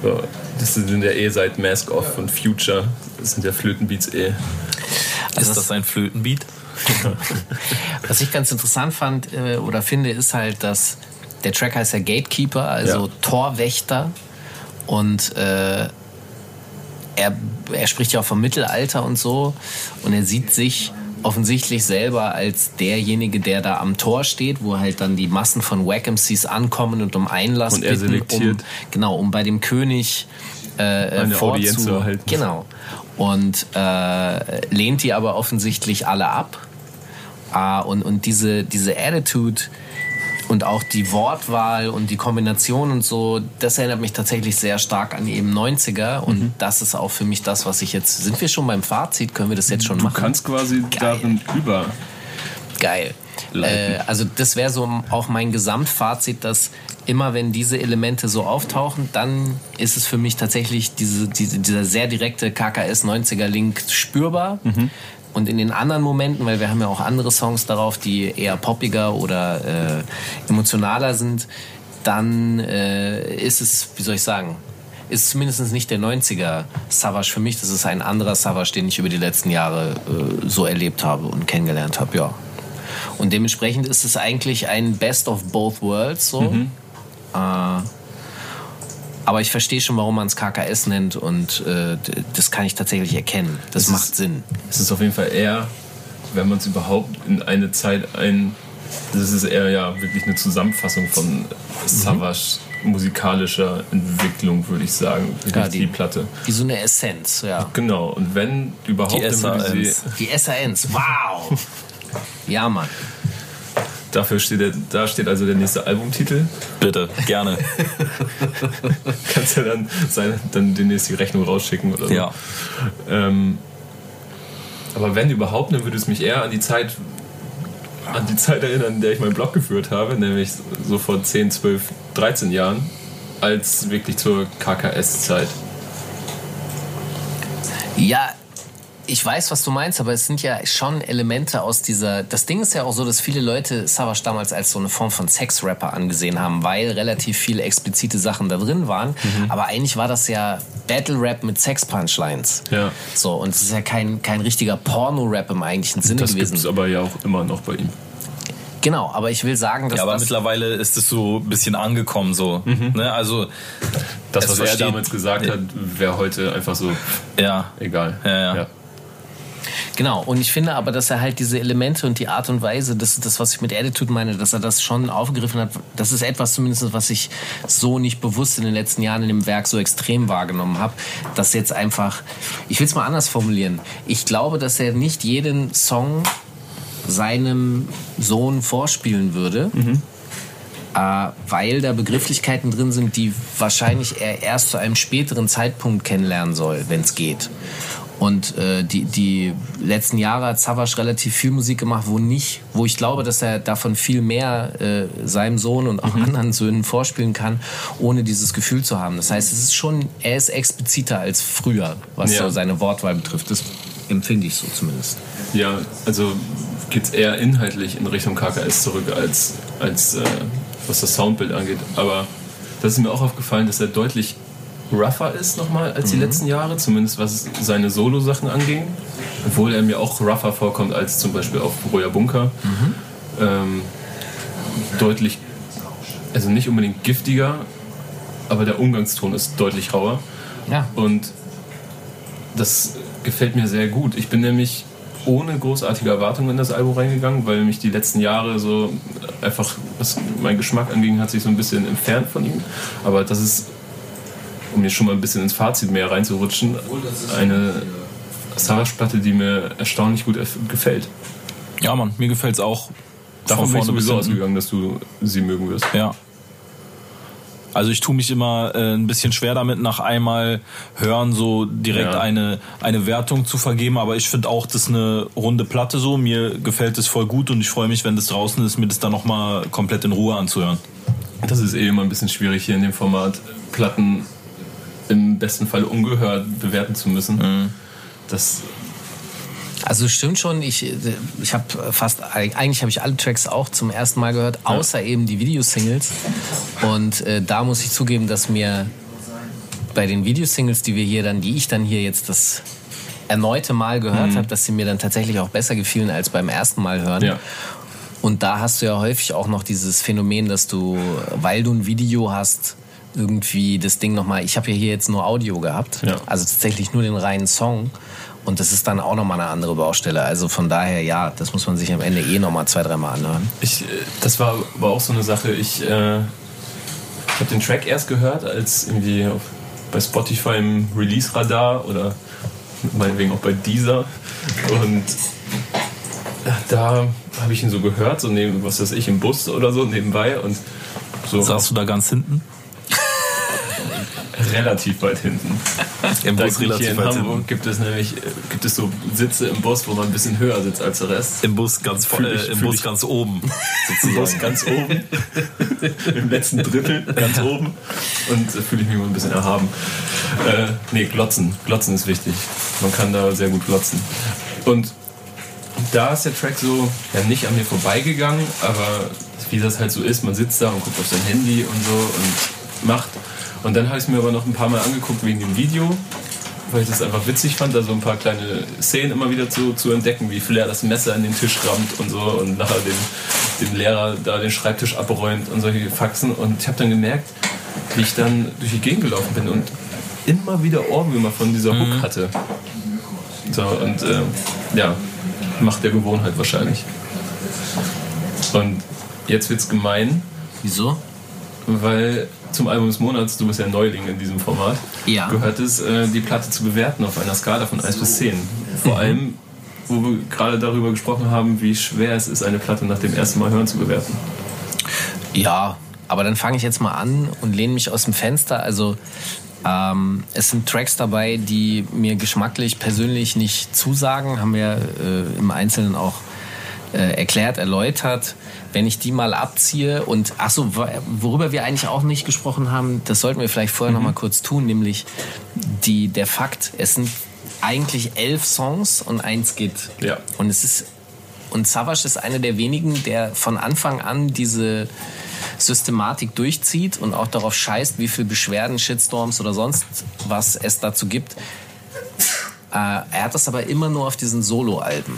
So, das sind ja eh seit Mask Off und Future. Das sind ja Flötenbeats eh. Also ist das ein Flötenbeat? Was ich ganz interessant fand äh, oder finde, ist halt, dass der Track heißt ja Gatekeeper, also ja. Torwächter. Und äh, er, er spricht ja auch vom Mittelalter und so. Und er sieht sich offensichtlich selber als derjenige, der da am Tor steht, wo halt dann die Massen von Wack MCs ankommen und um Einlass und er bitten, um, genau, um bei dem König äh, Eine vorzu zu erhalten. Genau. Und äh, lehnt die aber offensichtlich alle ab. Ah, und, und diese, diese Attitude, und auch die Wortwahl und die Kombination und so, das erinnert mich tatsächlich sehr stark an eben 90er. Und mhm. das ist auch für mich das, was ich jetzt. Sind wir schon beim Fazit? Können wir das jetzt schon du machen? Du kannst quasi Geil. darin über. Geil. Äh, also, das wäre so auch mein Gesamtfazit, dass immer wenn diese Elemente so auftauchen, dann ist es für mich tatsächlich diese, diese, dieser sehr direkte KKS 90er Link spürbar. Mhm. Und in den anderen Momenten, weil wir haben ja auch andere Songs darauf, die eher poppiger oder äh, emotionaler sind, dann äh, ist es, wie soll ich sagen, ist zumindest nicht der 90er Savage für mich. Das ist ein anderer Savage, den ich über die letzten Jahre äh, so erlebt habe und kennengelernt habe, ja. Und dementsprechend ist es eigentlich ein Best of both worlds so. Mhm. Äh, aber ich verstehe schon, warum man es KKS nennt und äh, das kann ich tatsächlich erkennen. Das es macht ist, Sinn. Es ist auf jeden Fall eher, wenn man es überhaupt in eine Zeit ein. Das ist eher ja wirklich eine Zusammenfassung von Savage mhm. musikalischer Entwicklung, würde ich sagen. Ja, die, die, Platte. Wie so eine Essenz, ja. Genau. Und wenn überhaupt. Die SANs. Die SANs. Wow! ja, Mann. Dafür steht der, da steht also der nächste Albumtitel. Bitte, gerne. Kannst ja dann, sein, dann demnächst die Rechnung rausschicken oder so. Ja. Ähm, aber wenn überhaupt, dann würde es mich eher an die Zeit an die Zeit erinnern, in der ich meinen Blog geführt habe, nämlich so vor 10, 12, 13 Jahren, als wirklich zur KKS-Zeit. Ja, ich weiß, was du meinst, aber es sind ja schon Elemente aus dieser. Das Ding ist ja auch so, dass viele Leute Savage damals als so eine Form von Sex-Rapper angesehen haben, weil relativ viele explizite Sachen da drin waren. Mhm. Aber eigentlich war das ja Battle-Rap mit Sex-Punchlines. Ja. So, und es ist ja kein, kein richtiger Porno-Rap im eigentlichen Sinne das gewesen. Das gibt es aber ja auch immer noch bei ihm. Genau, aber ich will sagen, dass. Ja, aber das mittlerweile ist es so ein bisschen angekommen, so. Mhm. Ne? Also. Das, was er damals gesagt hat, wäre heute einfach so. Ja. Egal. ja. ja. ja. Genau, und ich finde aber, dass er halt diese Elemente und die Art und Weise, das ist das, was ich mit Attitude meine, dass er das schon aufgegriffen hat. Das ist etwas zumindest, was ich so nicht bewusst in den letzten Jahren in dem Werk so extrem wahrgenommen habe, dass jetzt einfach, ich will es mal anders formulieren, ich glaube, dass er nicht jeden Song seinem Sohn vorspielen würde. Mhm. Äh, weil da Begrifflichkeiten drin sind, die wahrscheinlich er erst zu einem späteren Zeitpunkt kennenlernen soll, wenn es geht. Und äh, die, die letzten Jahre hat Savas relativ viel Musik gemacht, wo nicht, wo ich glaube, dass er davon viel mehr äh, seinem Sohn und auch mhm. anderen Söhnen vorspielen kann, ohne dieses Gefühl zu haben. Das heißt, es ist schon, er ist expliziter als früher, was ja. so seine Wortwahl betrifft. Das empfinde ich so zumindest. Ja, also geht es eher inhaltlich in Richtung KKS zurück, als, als äh, was das Soundbild angeht. Aber das ist mir auch aufgefallen, dass er deutlich rougher ist nochmal als die mhm. letzten Jahre, zumindest was seine Solo-Sachen anging. Obwohl er mir auch rougher vorkommt als zum Beispiel auf Roya Bunker. Mhm. Ähm, deutlich, also nicht unbedingt giftiger, aber der Umgangston ist deutlich rauer. Ja. Und das gefällt mir sehr gut. Ich bin nämlich ohne großartige Erwartungen in das Album reingegangen, weil mich die letzten Jahre so einfach, was mein Geschmack anging, hat sich so ein bisschen entfernt von ihm. Aber das ist um jetzt schon mal ein bisschen ins Fazit mehr reinzurutschen, eine Savage-Platte, die mir erstaunlich gut gefällt. Ja, Mann, mir gefällt es auch. Davon bin ich sowieso ausgegangen, dass du sie mögen wirst. Ja. Also ich tue mich immer äh, ein bisschen schwer damit, nach einmal hören so direkt ja. eine, eine Wertung zu vergeben, aber ich finde auch, das ist eine runde Platte so. Mir gefällt es voll gut und ich freue mich, wenn das draußen ist, mir das dann nochmal komplett in Ruhe anzuhören. Das ist eh immer ein bisschen schwierig hier in dem Format, Platten im besten Fall ungehört bewerten zu müssen. Mhm. Das also stimmt schon, ich, ich habe fast, eigentlich habe ich alle Tracks auch zum ersten Mal gehört, außer ja. eben die Videosingles. Und äh, da muss ich zugeben, dass mir bei den Videosingles, die wir hier dann, die ich dann hier jetzt das erneute Mal gehört mhm. habe, dass sie mir dann tatsächlich auch besser gefielen als beim ersten Mal hören. Ja. Und da hast du ja häufig auch noch dieses Phänomen, dass du, weil du ein Video hast, irgendwie das Ding nochmal, ich habe ja hier jetzt nur Audio gehabt, ja. also tatsächlich nur den reinen Song. Und das ist dann auch nochmal eine andere Baustelle. Also von daher, ja, das muss man sich am Ende eh nochmal zwei, dreimal anhören. Ich, äh, das war, war auch so eine Sache. Ich, äh, ich habe den Track erst gehört, als irgendwie auf, bei Spotify im Release-Radar oder meinetwegen auch bei Deezer. Und da habe ich ihn so gehört, so neben, was weiß ich, im Bus oder so nebenbei. Und so. Saßt du da ganz hinten? Relativ weit hinten. Im Bus relativ hier in weit Hamburg hinten. gibt es nämlich gibt es so Sitze im Bus, wo man ein bisschen höher sitzt als der Rest. Im Bus ganz voll, äh, im Bus ganz oben. Im Bus ganz oben. Im letzten Drittel ganz oben. Und fühle ich mich mal ein bisschen erhaben. Äh, nee, glotzen. Glotzen ist wichtig. Man kann da sehr gut glotzen. Und da ist der Track so ja nicht an mir vorbeigegangen, aber wie das halt so ist, man sitzt da und guckt auf sein Handy und so und macht. Und dann habe ich es mir aber noch ein paar Mal angeguckt wegen dem Video, weil ich das einfach witzig fand, da so ein paar kleine Szenen immer wieder zu, zu entdecken, wie Flair das Messer in den Tisch rammt und so und nachher den, den Lehrer da den Schreibtisch abräumt und solche Faxen. Und ich habe dann gemerkt, wie ich dann durch die Gegend gelaufen bin und immer wieder Ohrwürmer von dieser Hook mhm. hatte. So, und äh, ja, macht der Gewohnheit wahrscheinlich. Und jetzt wird's gemein. Wieso? Weil zum Album des Monats, du bist ja Neuling in diesem Format, ja. gehört es, äh, die Platte zu bewerten auf einer Skala von 1 bis 10. Vor allem, wo wir gerade darüber gesprochen haben, wie schwer es ist, eine Platte nach dem ersten Mal hören zu bewerten. Ja, aber dann fange ich jetzt mal an und lehne mich aus dem Fenster. Also ähm, es sind Tracks dabei, die mir geschmacklich persönlich nicht zusagen, haben wir äh, im Einzelnen auch äh, erklärt, erläutert. Wenn ich die mal abziehe und ach so, worüber wir eigentlich auch nicht gesprochen haben, das sollten wir vielleicht vorher mhm. noch mal kurz tun, nämlich die der Fakt, es sind eigentlich elf Songs und ein Skit. Ja. Und es ist und Savage ist einer der wenigen, der von Anfang an diese Systematik durchzieht und auch darauf scheißt, wie viel Beschwerden, Shitstorms oder sonst was es dazu gibt. Äh, er hat das aber immer nur auf diesen Solo-Alben.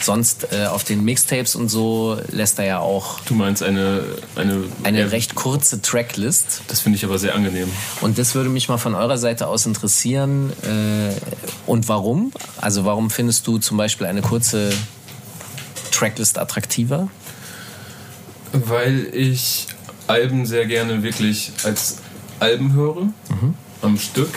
Sonst äh, auf den Mixtapes und so lässt er ja auch. Du meinst eine eine eine recht kurze Tracklist. Das finde ich aber sehr angenehm. Und das würde mich mal von eurer Seite aus interessieren. Äh, und warum? Also warum findest du zum Beispiel eine kurze Tracklist attraktiver? Weil ich Alben sehr gerne wirklich als Alben höre, mhm. am Stück.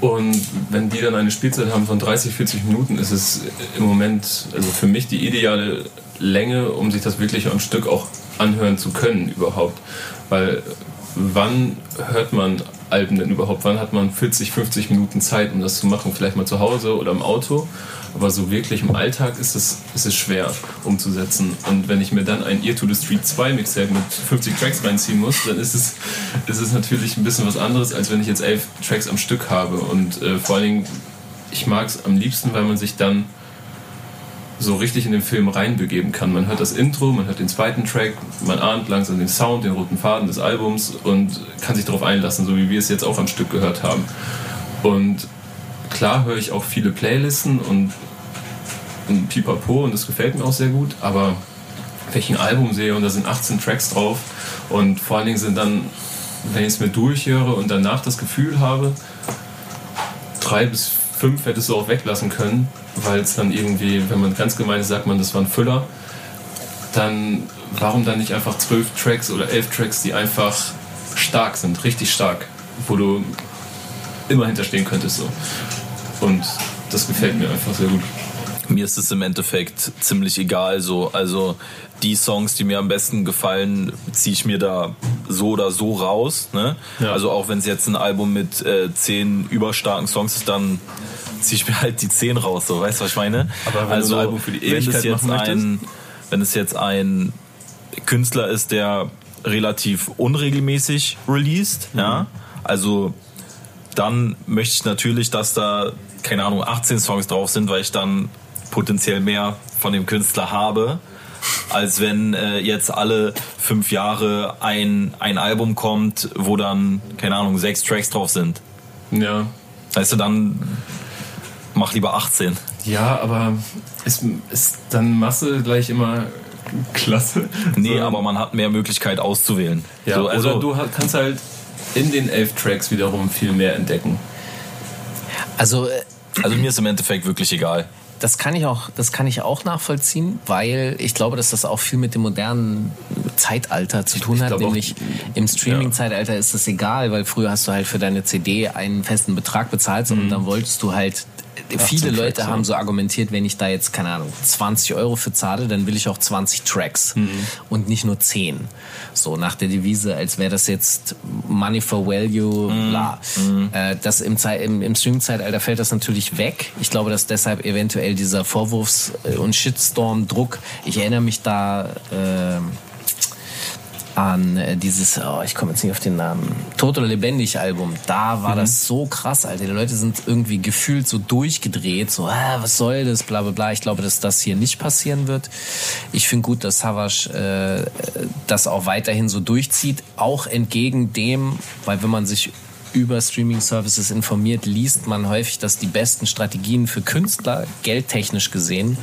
Und wenn die dann eine Spielzeit haben von 30, 40 Minuten, ist es im Moment, also für mich die ideale Länge, um sich das wirklich am Stück auch anhören zu können überhaupt. Weil wann hört man Alben denn überhaupt? Wann hat man 40, 50 Minuten Zeit, um das zu machen? Vielleicht mal zu Hause oder im Auto. Aber so wirklich im Alltag ist es, ist es schwer umzusetzen. Und wenn ich mir dann ein Ear to the Street 2 Mixtape mit 50 Tracks reinziehen muss, dann ist es, ist es natürlich ein bisschen was anderes, als wenn ich jetzt elf Tracks am Stück habe. Und äh, vor allen Dingen, ich mag es am liebsten, weil man sich dann so richtig in den Film reinbegeben kann. Man hört das Intro, man hört den zweiten Track, man ahnt langsam den Sound, den roten Faden des Albums und kann sich darauf einlassen, so wie wir es jetzt auch am Stück gehört haben. Und klar höre ich auch viele Playlisten und, und Pipapo und das gefällt mir auch sehr gut, aber wenn ich ein Album sehe und da sind 18 Tracks drauf und vor allen Dingen sind dann, wenn ich es mir durchhöre und danach das Gefühl habe, drei bis fünf hättest du auch weglassen können, weil es dann irgendwie, wenn man ganz gemein ist, sagt man, das war ein Füller. Dann warum dann nicht einfach zwölf Tracks oder elf Tracks, die einfach stark sind, richtig stark, wo du immer hinterstehen könntest so. Und das gefällt mir einfach sehr gut. Mir ist es im Endeffekt ziemlich egal so. Also die Songs, die mir am besten gefallen, ziehe ich mir da so oder so raus. Ne? Ja. Also auch wenn es jetzt ein Album mit äh, zehn überstarken Songs ist, dann ziehe ich mir halt die zehn raus. So, weißt du, was ich meine? Aber wenn also, ein Album für die Ewigkeit wenn es jetzt ein, wenn es jetzt ein Künstler ist, der relativ unregelmäßig released, mhm. ja, also dann möchte ich natürlich, dass da keine Ahnung 18 Songs drauf sind, weil ich dann potenziell mehr von dem Künstler habe als wenn äh, jetzt alle fünf Jahre ein, ein Album kommt, wo dann, keine Ahnung, sechs Tracks drauf sind. Ja. Weißt du, dann mach lieber 18. Ja, aber ist, ist dann Masse gleich immer klasse? Nee, so. aber man hat mehr Möglichkeit auszuwählen. Ja, so, also oder du kannst halt in den elf Tracks wiederum viel mehr entdecken. Also, äh, also mir ist im Endeffekt wirklich egal. Das kann ich auch, das kann ich auch nachvollziehen, weil ich glaube, dass das auch viel mit dem modernen Zeitalter zu tun hat. Nämlich auch, im Streaming-Zeitalter ist das egal, weil früher hast du halt für deine CD einen festen Betrag bezahlt mhm. und dann wolltest du halt viele Leute Tracks, haben so argumentiert, wenn ich da jetzt, keine Ahnung, 20 Euro für zahle, dann will ich auch 20 Tracks mhm. und nicht nur 10. So nach der Devise, als wäre das jetzt Money for Value, mhm. bla. Mhm. Äh, das im, im, im Streaming-Zeitalter fällt das natürlich weg. Ich glaube, dass deshalb eventuell dieser Vorwurfs- und Shitstorm-Druck, ich erinnere mich da... Äh, an äh, dieses, oh, ich komme jetzt nicht auf den Namen, Tot oder Lebendig Album. Da war mhm. das so krass, Alter. Die Leute sind irgendwie gefühlt so durchgedreht, so, ah, was soll das, bla bla bla. Ich glaube, dass das hier nicht passieren wird. Ich finde gut, dass Savage äh, das auch weiterhin so durchzieht, auch entgegen dem, weil wenn man sich über Streaming-Services informiert, liest man häufig, dass die besten Strategien für Künstler, geldtechnisch gesehen,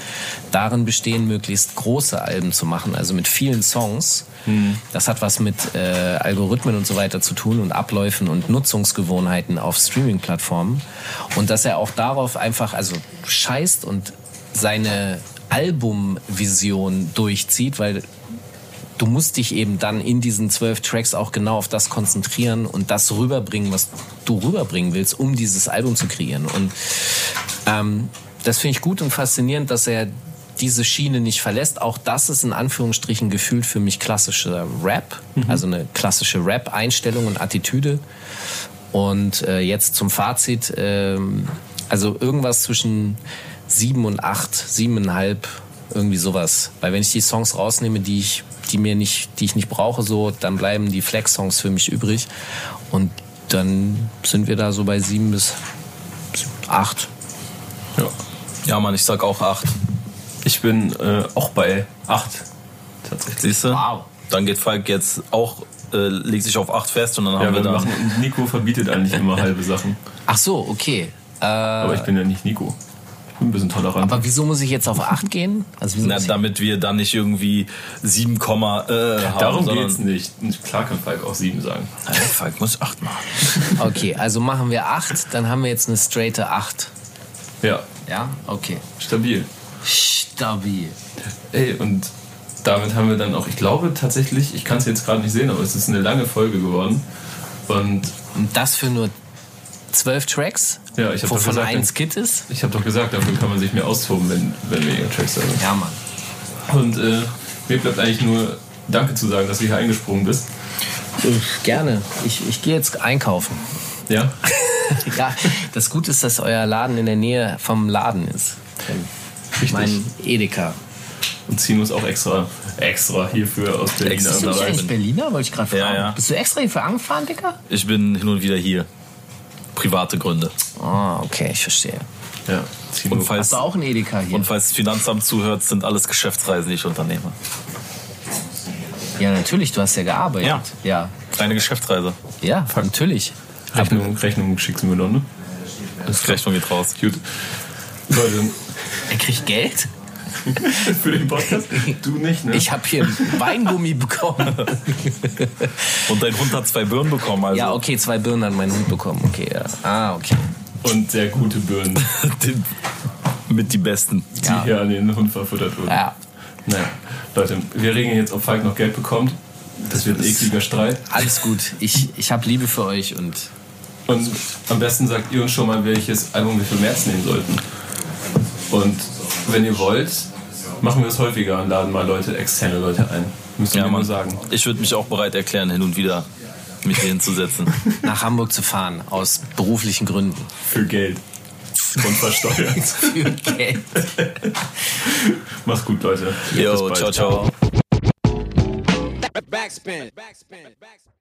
darin bestehen, möglichst große Alben zu machen, also mit vielen Songs. Hm. Das hat was mit äh, Algorithmen und so weiter zu tun und Abläufen und Nutzungsgewohnheiten auf Streaming-Plattformen. Und dass er auch darauf einfach, also scheißt und seine Albumvision durchzieht, weil du musst dich eben dann in diesen zwölf Tracks auch genau auf das konzentrieren und das rüberbringen, was du rüberbringen willst, um dieses Album zu kreieren. Und ähm, das finde ich gut und faszinierend, dass er diese Schiene nicht verlässt. Auch das ist in Anführungsstrichen gefühlt für mich klassischer Rap, mhm. also eine klassische Rap-Einstellung und Attitüde. Und äh, jetzt zum Fazit, äh, also irgendwas zwischen sieben und acht, siebeneinhalb Irgendwie sowas. Weil wenn ich die Songs rausnehme, die ich, die mir nicht, die ich nicht brauche, so, dann bleiben die Flex-Songs für mich übrig. Und dann sind wir da so bei sieben bis acht. Ja. Ja, Mann, ich sag auch acht. Ich bin äh, auch bei acht. Tatsächlich. Siehst du? Wow. Dann geht Falk jetzt auch, äh, legt sich auf acht fest und dann ja, haben wir, wir machen, Nico verbietet eigentlich immer halbe Sachen. Ach so, okay. Äh, Aber ich bin ja nicht Nico. Ich bin ein bisschen tolerant. Aber wieso muss ich jetzt auf 8 gehen? Also Na, damit wir dann nicht irgendwie 7, äh, haben. Darum geht's nicht. Klar kann Falk auch 7 sagen. Nein, Falk muss 8 machen. Okay, also machen wir 8, dann haben wir jetzt eine straighte 8. Ja. Ja? Okay. Stabil. Stabil. Ey, und damit haben wir dann auch, ich glaube tatsächlich, ich kann es jetzt gerade nicht sehen, aber es ist eine lange Folge geworden. Und, und das für nur zwölf Tracks? Ja, ich habe doch gesagt, ein Skit ist? Ich habe doch gesagt, dafür kann man sich mehr austoben, wenn, wenn weniger Tracks haben. Ja, Mann. Und äh, mir bleibt eigentlich nur Danke zu sagen, dass du hier eingesprungen bist. Gerne. Ich, ich gehe jetzt einkaufen. Ja? ja, das Gute ist, dass euer Laden in der Nähe vom Laden ist. Richtig. Mein Edeka. Und Zino ist auch extra, extra hierfür aus Berlin. Bist du nicht Berliner? Wollte ich gerade fragen. Ja, ja. Bist du extra hierfür angefahren, Dicker? Ich bin hin und wieder hier. Private Gründe. Ah, oh, okay, ich verstehe. Ja. Und falls, Hast du auch ein Edeka hier? Und falls das Finanzamt zuhört, sind alles Geschäftsreisen, die ich unternehme. Ja, natürlich, du hast ja gearbeitet. Ja. ja. Eine Geschäftsreise. Ja, Fakt. natürlich. Rechnung, Rechnung schickst du mir noch, ne? Das Rechnung geht raus. Gut. Leute. Er kriegt Geld? Für den Podcast? Du nicht, ne? Ich habe hier ein Weingummi bekommen. Und dein Hund hat zwei Birnen bekommen, also. Ja, okay, zwei Birnen hat mein Hund bekommen. Okay, ja. Ah, okay. Und sehr gute Birnen. Mit die besten. Die ja. hier an den Hund verfüttert wurden. Ja. Naja, Leute, wir regen jetzt, ob Falk noch Geld bekommt. Das wird ein ekliger Streit. Alles gut. Ich, ich habe Liebe für euch und. Und am besten sagt ihr uns schon mal, welches Album wir für März nehmen sollten. Und wenn ihr wollt, machen wir es häufiger und laden mal Leute, externe Leute ein. Müssen ja, wir mal sagen. Ich würde mich auch bereit erklären, hin und wieder mich hier hinzusetzen. Nach Hamburg zu fahren, aus beruflichen Gründen. Für Geld. Und versteuert. Für Geld. Macht's gut, Leute. Jo, ciao, ciao. Backspin. Backspin. Backspin.